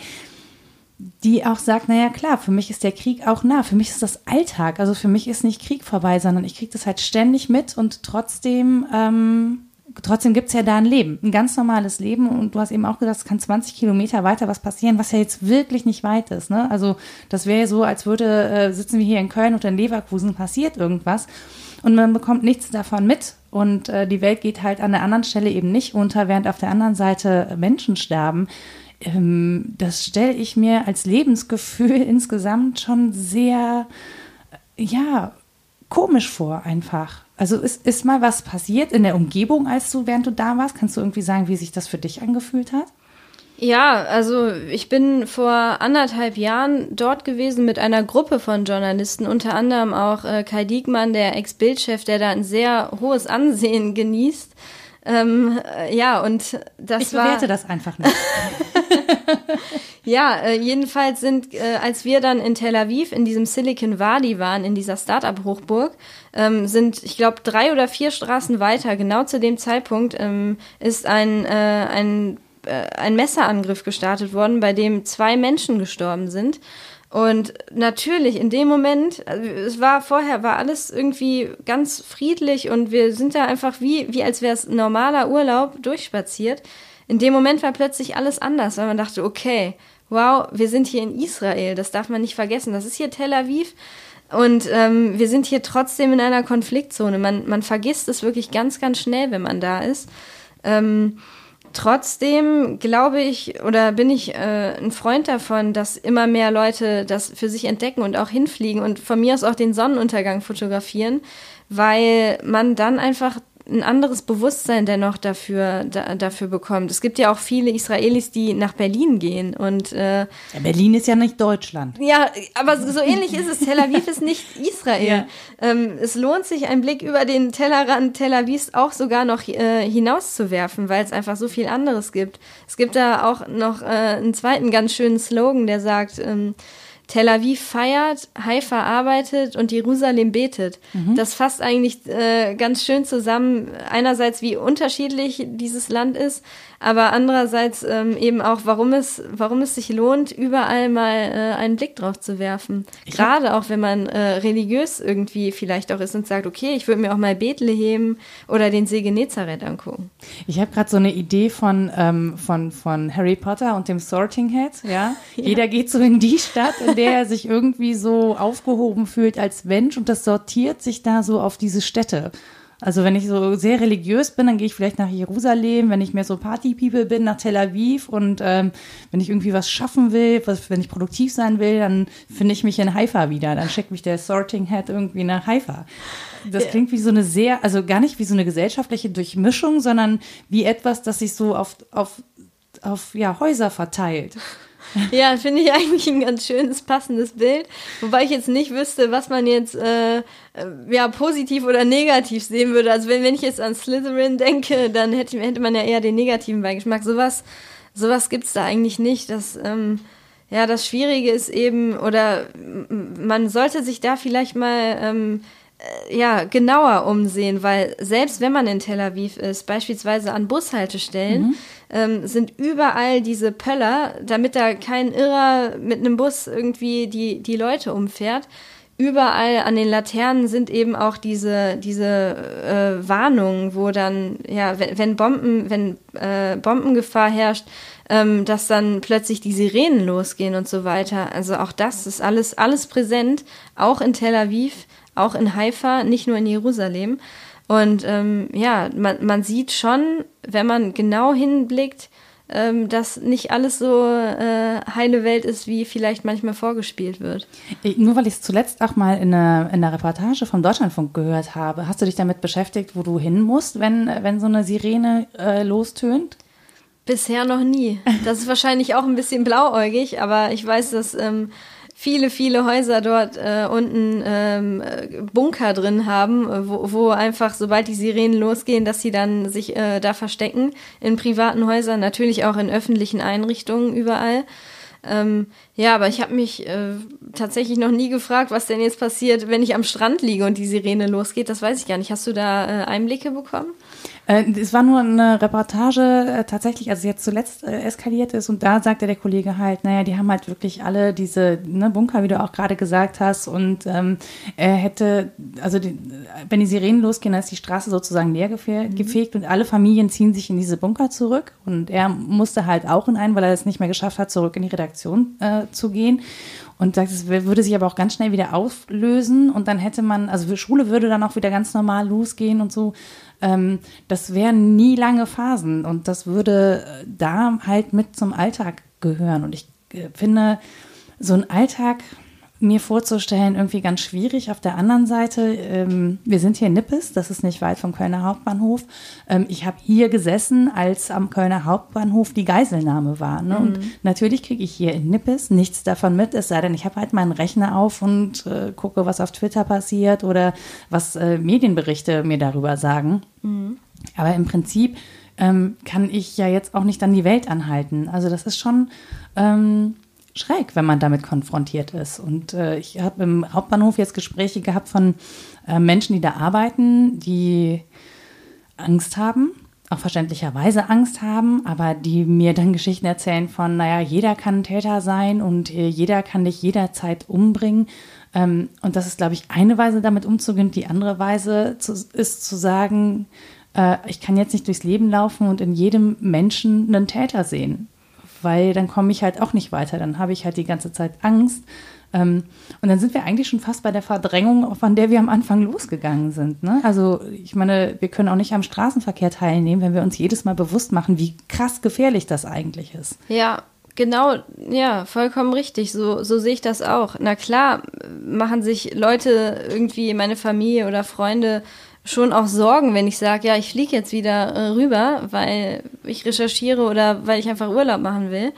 die auch sagt, naja klar, für mich ist der Krieg auch nah, für mich ist das Alltag, also für mich ist nicht Krieg vorbei, sondern ich kriege das halt ständig mit und trotzdem, ähm, trotzdem gibt es ja da ein Leben, ein ganz normales Leben. Und du hast eben auch gesagt, es kann 20 Kilometer weiter was passieren, was ja jetzt wirklich nicht weit ist, ne? also das wäre so, als würde, äh, sitzen wir hier in Köln und in Leverkusen passiert irgendwas. Und man bekommt nichts davon mit. Und äh, die Welt geht halt an der anderen Stelle eben nicht unter, während auf der anderen Seite Menschen sterben ähm, das stelle ich mir als Lebensgefühl insgesamt schon sehr, ja, komisch vor einfach. Also ist, ist mal was passiert in der Umgebung, als du, während du da warst? Kannst du irgendwie sagen, wie sich das für dich angefühlt hat? Ja, also ich bin vor anderthalb Jahren dort gewesen mit einer Gruppe von Journalisten, unter anderem auch äh, Kai Diekmann, der Ex-Bildchef, der da ein sehr hohes Ansehen genießt. Ähm, äh, ja, und das ich war. Ich bewerte das einfach nicht. ja, äh, jedenfalls sind, äh, als wir dann in Tel Aviv in diesem Silicon Valley waren, in dieser Startup-Hochburg, ähm, sind, ich glaube, drei oder vier Straßen weiter, genau zu dem Zeitpunkt, ähm, ist ein, äh, ein, äh, ein Messerangriff gestartet worden, bei dem zwei Menschen gestorben sind. Und natürlich in dem Moment, also es war vorher, war alles irgendwie ganz friedlich und wir sind da einfach wie, wie als wäre es normaler Urlaub durchspaziert. In dem Moment war plötzlich alles anders, weil man dachte, okay, wow, wir sind hier in Israel, das darf man nicht vergessen. Das ist hier Tel Aviv und ähm, wir sind hier trotzdem in einer Konfliktzone. Man, man vergisst es wirklich ganz, ganz schnell, wenn man da ist. Ähm, Trotzdem glaube ich oder bin ich äh, ein Freund davon, dass immer mehr Leute das für sich entdecken und auch hinfliegen und von mir aus auch den Sonnenuntergang fotografieren, weil man dann einfach ein anderes Bewusstsein dennoch dafür, da, dafür bekommt. Es gibt ja auch viele Israelis, die nach Berlin gehen und äh, ja, Berlin ist ja nicht Deutschland. Ja, aber so ähnlich ist es. Tel Aviv ist nicht Israel. Ja. Ähm, es lohnt sich, einen Blick über den Tellerrand Tel Avivs auch sogar noch äh, hinauszuwerfen, weil es einfach so viel anderes gibt. Es gibt da auch noch äh, einen zweiten ganz schönen Slogan, der sagt, ähm, Tel Aviv feiert, Haifa arbeitet und Jerusalem betet. Mhm. Das fasst eigentlich äh, ganz schön zusammen, einerseits wie unterschiedlich dieses Land ist, aber andererseits ähm, eben auch, warum es, warum es sich lohnt, überall mal äh, einen Blick drauf zu werfen. Gerade auch, wenn man äh, religiös irgendwie vielleicht auch ist und sagt, okay, ich würde mir auch mal Bethlehem oder den See Genezareth angucken. Ich habe gerade so eine Idee von, ähm, von, von Harry Potter und dem Sorting Hat, ja? ja. Jeder geht so in die Stadt, in der er sich irgendwie so aufgehoben fühlt als Mensch und das sortiert sich da so auf diese Städte. Also wenn ich so sehr religiös bin, dann gehe ich vielleicht nach Jerusalem. Wenn ich mehr so Party-People bin, nach Tel Aviv. Und ähm, wenn ich irgendwie was schaffen will, was, wenn ich produktiv sein will, dann finde ich mich in Haifa wieder. Dann schickt mich der Sorting Head irgendwie nach Haifa. Das klingt wie so eine sehr, also gar nicht wie so eine gesellschaftliche Durchmischung, sondern wie etwas, das sich so auf, auf, auf ja, Häuser verteilt. Ja, finde ich eigentlich ein ganz schönes, passendes Bild. Wobei ich jetzt nicht wüsste, was man jetzt äh, äh, ja, positiv oder negativ sehen würde. Also wenn, wenn ich jetzt an Slytherin denke, dann hätte, hätte man ja eher den negativen Beigeschmack. Sowas, sowas gibt's da eigentlich nicht. Das, ähm, ja, das Schwierige ist eben, oder man sollte sich da vielleicht mal ähm, äh, ja, genauer umsehen, weil selbst wenn man in Tel Aviv ist, beispielsweise an Bushaltestellen, mhm. ähm, sind überall diese Pöller, damit da kein Irrer mit einem Bus irgendwie die, die Leute umfährt. Überall an den Laternen sind eben auch diese, diese äh, Warnungen, wo dann, ja, wenn, wenn Bomben, wenn äh, Bombengefahr herrscht, ähm, dass dann plötzlich die Sirenen losgehen und so weiter. Also auch das ist alles, alles präsent, auch in Tel Aviv auch in Haifa, nicht nur in Jerusalem. Und ähm, ja, man, man sieht schon, wenn man genau hinblickt, ähm, dass nicht alles so äh, heile Welt ist, wie vielleicht manchmal vorgespielt wird. Nur weil ich es zuletzt auch mal in einer, in einer Reportage vom Deutschlandfunk gehört habe, hast du dich damit beschäftigt, wo du hin musst, wenn, wenn so eine Sirene äh, lostönt? Bisher noch nie. Das ist wahrscheinlich auch ein bisschen blauäugig, aber ich weiß, dass ähm, viele, viele Häuser dort äh, unten ähm, Bunker drin haben, äh, wo, wo einfach, sobald die Sirenen losgehen, dass sie dann sich äh, da verstecken. In privaten Häusern, natürlich auch in öffentlichen Einrichtungen überall. Ähm, ja, aber ich habe mich äh, tatsächlich noch nie gefragt, was denn jetzt passiert, wenn ich am Strand liege und die Sirene losgeht. Das weiß ich gar nicht. Hast du da äh, Einblicke bekommen? Äh, es war nur eine Reportage äh, tatsächlich, also jetzt zuletzt äh, eskaliert ist und da sagte der Kollege halt, naja, die haben halt wirklich alle diese ne, Bunker, wie du auch gerade gesagt hast und ähm, er hätte, also die, wenn die Sirenen losgehen, dann ist die Straße sozusagen leer mhm. gefegt und alle Familien ziehen sich in diese Bunker zurück und er musste halt auch in einen, weil er es nicht mehr geschafft hat, zurück in die Redaktion äh, zu gehen und sagt, es würde sich aber auch ganz schnell wieder auflösen und dann hätte man, also Schule würde dann auch wieder ganz normal losgehen und so. Ähm, das wären nie lange Phasen und das würde äh, da halt mit zum Alltag gehören. Und ich äh, finde, so ein Alltag mir vorzustellen, irgendwie ganz schwierig. Auf der anderen Seite, ähm, wir sind hier in Nippes, das ist nicht weit vom Kölner Hauptbahnhof. Ähm, ich habe hier gesessen, als am Kölner Hauptbahnhof die Geiselnahme war. Ne? Mhm. Und natürlich kriege ich hier in Nippes nichts davon mit, es sei denn, ich habe halt meinen Rechner auf und äh, gucke, was auf Twitter passiert oder was äh, Medienberichte mir darüber sagen. Mhm. Aber im Prinzip ähm, kann ich ja jetzt auch nicht dann die Welt anhalten. Also das ist schon ähm, schräg, wenn man damit konfrontiert ist. Und äh, ich habe im Hauptbahnhof jetzt Gespräche gehabt von äh, Menschen, die da arbeiten, die Angst haben, auch verständlicherweise Angst haben, aber die mir dann Geschichten erzählen von, naja, jeder kann Täter sein und äh, jeder kann dich jederzeit umbringen. Ähm, und das ist, glaube ich, eine Weise, damit umzugehen. Die andere Weise zu, ist zu sagen, äh, ich kann jetzt nicht durchs Leben laufen und in jedem Menschen einen Täter sehen weil dann komme ich halt auch nicht weiter. Dann habe ich halt die ganze Zeit Angst. Ähm, und dann sind wir eigentlich schon fast bei der Verdrängung, von der wir am Anfang losgegangen sind. Ne? Also ich meine, wir können auch nicht am Straßenverkehr teilnehmen, wenn wir uns jedes Mal bewusst machen, wie krass gefährlich das eigentlich ist. Ja, Genau, ja, vollkommen richtig. So, so sehe ich das auch. Na klar, machen sich Leute irgendwie, meine Familie oder Freunde, schon auch Sorgen, wenn ich sage, ja, ich fliege jetzt wieder äh, rüber, weil ich recherchiere oder weil ich einfach Urlaub machen will.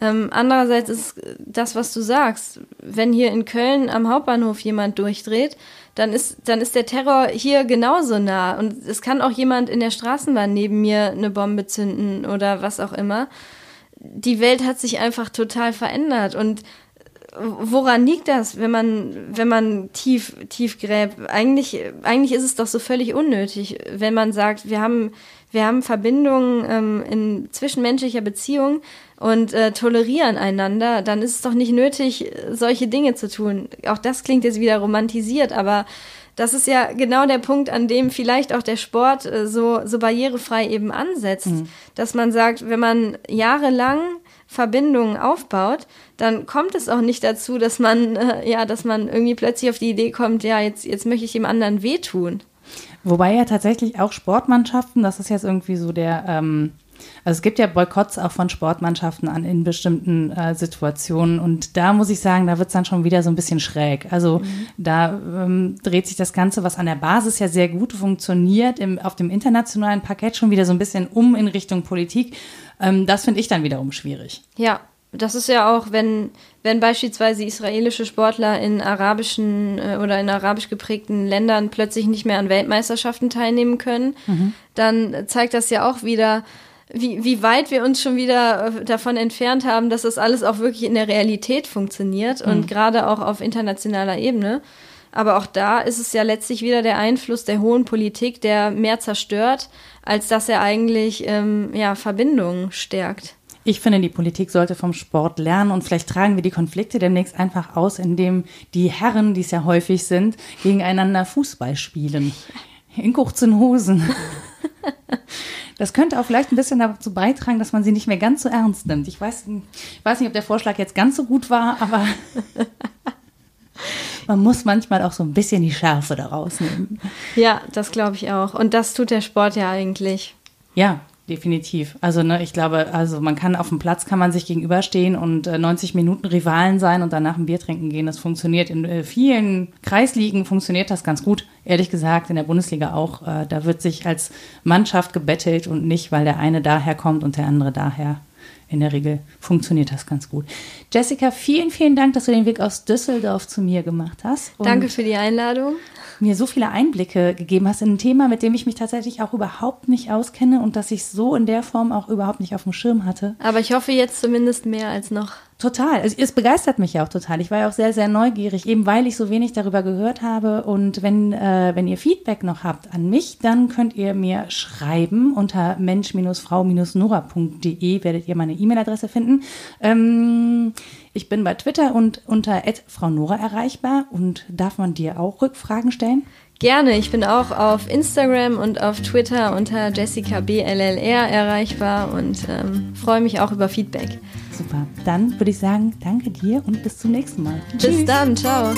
Ähm, andererseits ist das, was du sagst, wenn hier in Köln am Hauptbahnhof jemand durchdreht, dann ist, dann ist der Terror hier genauso nah. Und es kann auch jemand in der Straßenbahn neben mir eine Bombe zünden oder was auch immer. Die Welt hat sich einfach total verändert und woran liegt das, wenn man, wenn man tief, tief gräbt? Eigentlich, eigentlich ist es doch so völlig unnötig, wenn man sagt, wir haben, wir haben Verbindungen ähm, in zwischenmenschlicher Beziehung und äh, tolerieren einander, dann ist es doch nicht nötig, solche Dinge zu tun. Auch das klingt jetzt wieder romantisiert, aber das ist ja genau der Punkt, an dem vielleicht auch der Sport äh, so, so barrierefrei eben ansetzt, mhm. dass man sagt, wenn man jahrelang Verbindungen aufbaut, dann kommt es auch nicht dazu, dass man, äh, ja, dass man irgendwie plötzlich auf die Idee kommt, ja, jetzt, jetzt möchte ich dem anderen wehtun. Wobei ja tatsächlich auch Sportmannschaften, das ist jetzt irgendwie so der, ähm, also es gibt ja Boykotts auch von Sportmannschaften an in bestimmten äh, Situationen und da muss ich sagen, da wird es dann schon wieder so ein bisschen schräg. Also mhm. da ähm, dreht sich das Ganze, was an der Basis ja sehr gut funktioniert, im, auf dem internationalen Parkett schon wieder so ein bisschen um in Richtung Politik. Ähm, das finde ich dann wiederum schwierig. Ja, das ist ja auch, wenn, wenn beispielsweise israelische Sportler in arabischen äh, oder in arabisch geprägten Ländern plötzlich nicht mehr an Weltmeisterschaften teilnehmen können, mhm. dann zeigt das ja auch wieder, wie, wie weit wir uns schon wieder äh, davon entfernt haben, dass das alles auch wirklich in der Realität funktioniert und mhm. gerade auch auf internationaler Ebene. Aber auch da ist es ja letztlich wieder der Einfluss der hohen Politik, der mehr zerstört, als dass er eigentlich ähm, ja, Verbindungen stärkt. Ich finde, die Politik sollte vom Sport lernen und vielleicht tragen wir die Konflikte demnächst einfach aus, indem die Herren, die es ja häufig sind, gegeneinander Fußball spielen. In kurzen Hosen. Das könnte auch vielleicht ein bisschen dazu beitragen, dass man sie nicht mehr ganz so ernst nimmt. Ich weiß, ich weiß nicht, ob der Vorschlag jetzt ganz so gut war, aber man muss manchmal auch so ein bisschen die Schärfe daraus nehmen. Ja, das glaube ich auch. Und das tut der Sport ja eigentlich. Ja, definitiv. Also ne, ich glaube, also man kann auf dem Platz kann man sich gegenüberstehen und äh, 90 Minuten Rivalen sein und danach ein Bier trinken gehen. Das funktioniert in äh, vielen Kreisligen funktioniert das ganz gut. Ehrlich gesagt in der Bundesliga auch. Äh, da wird sich als Mannschaft gebettelt und nicht, weil der eine daher kommt und der andere daher. In der Regel funktioniert das ganz gut. Jessica, vielen, vielen Dank, dass du den Weg aus Düsseldorf zu mir gemacht hast. Danke für die Einladung mir so viele Einblicke gegeben hast in ein Thema, mit dem ich mich tatsächlich auch überhaupt nicht auskenne und das ich so in der Form auch überhaupt nicht auf dem Schirm hatte. Aber ich hoffe jetzt zumindest mehr als noch. Total. Es, es begeistert mich ja auch total. Ich war ja auch sehr, sehr neugierig, eben weil ich so wenig darüber gehört habe. Und wenn, äh, wenn ihr Feedback noch habt an mich, dann könnt ihr mir schreiben unter mensch-frau-nora.de werdet ihr meine E-Mail-Adresse finden. Ähm, ich bin bei Twitter und unter Frau Nora erreichbar und darf man dir auch Rückfragen stellen? Gerne, ich bin auch auf Instagram und auf Twitter unter Jessica BLLR erreichbar und ähm, freue mich auch über Feedback. Super, dann würde ich sagen, danke dir und bis zum nächsten Mal. Bis Tschüss. dann, ciao.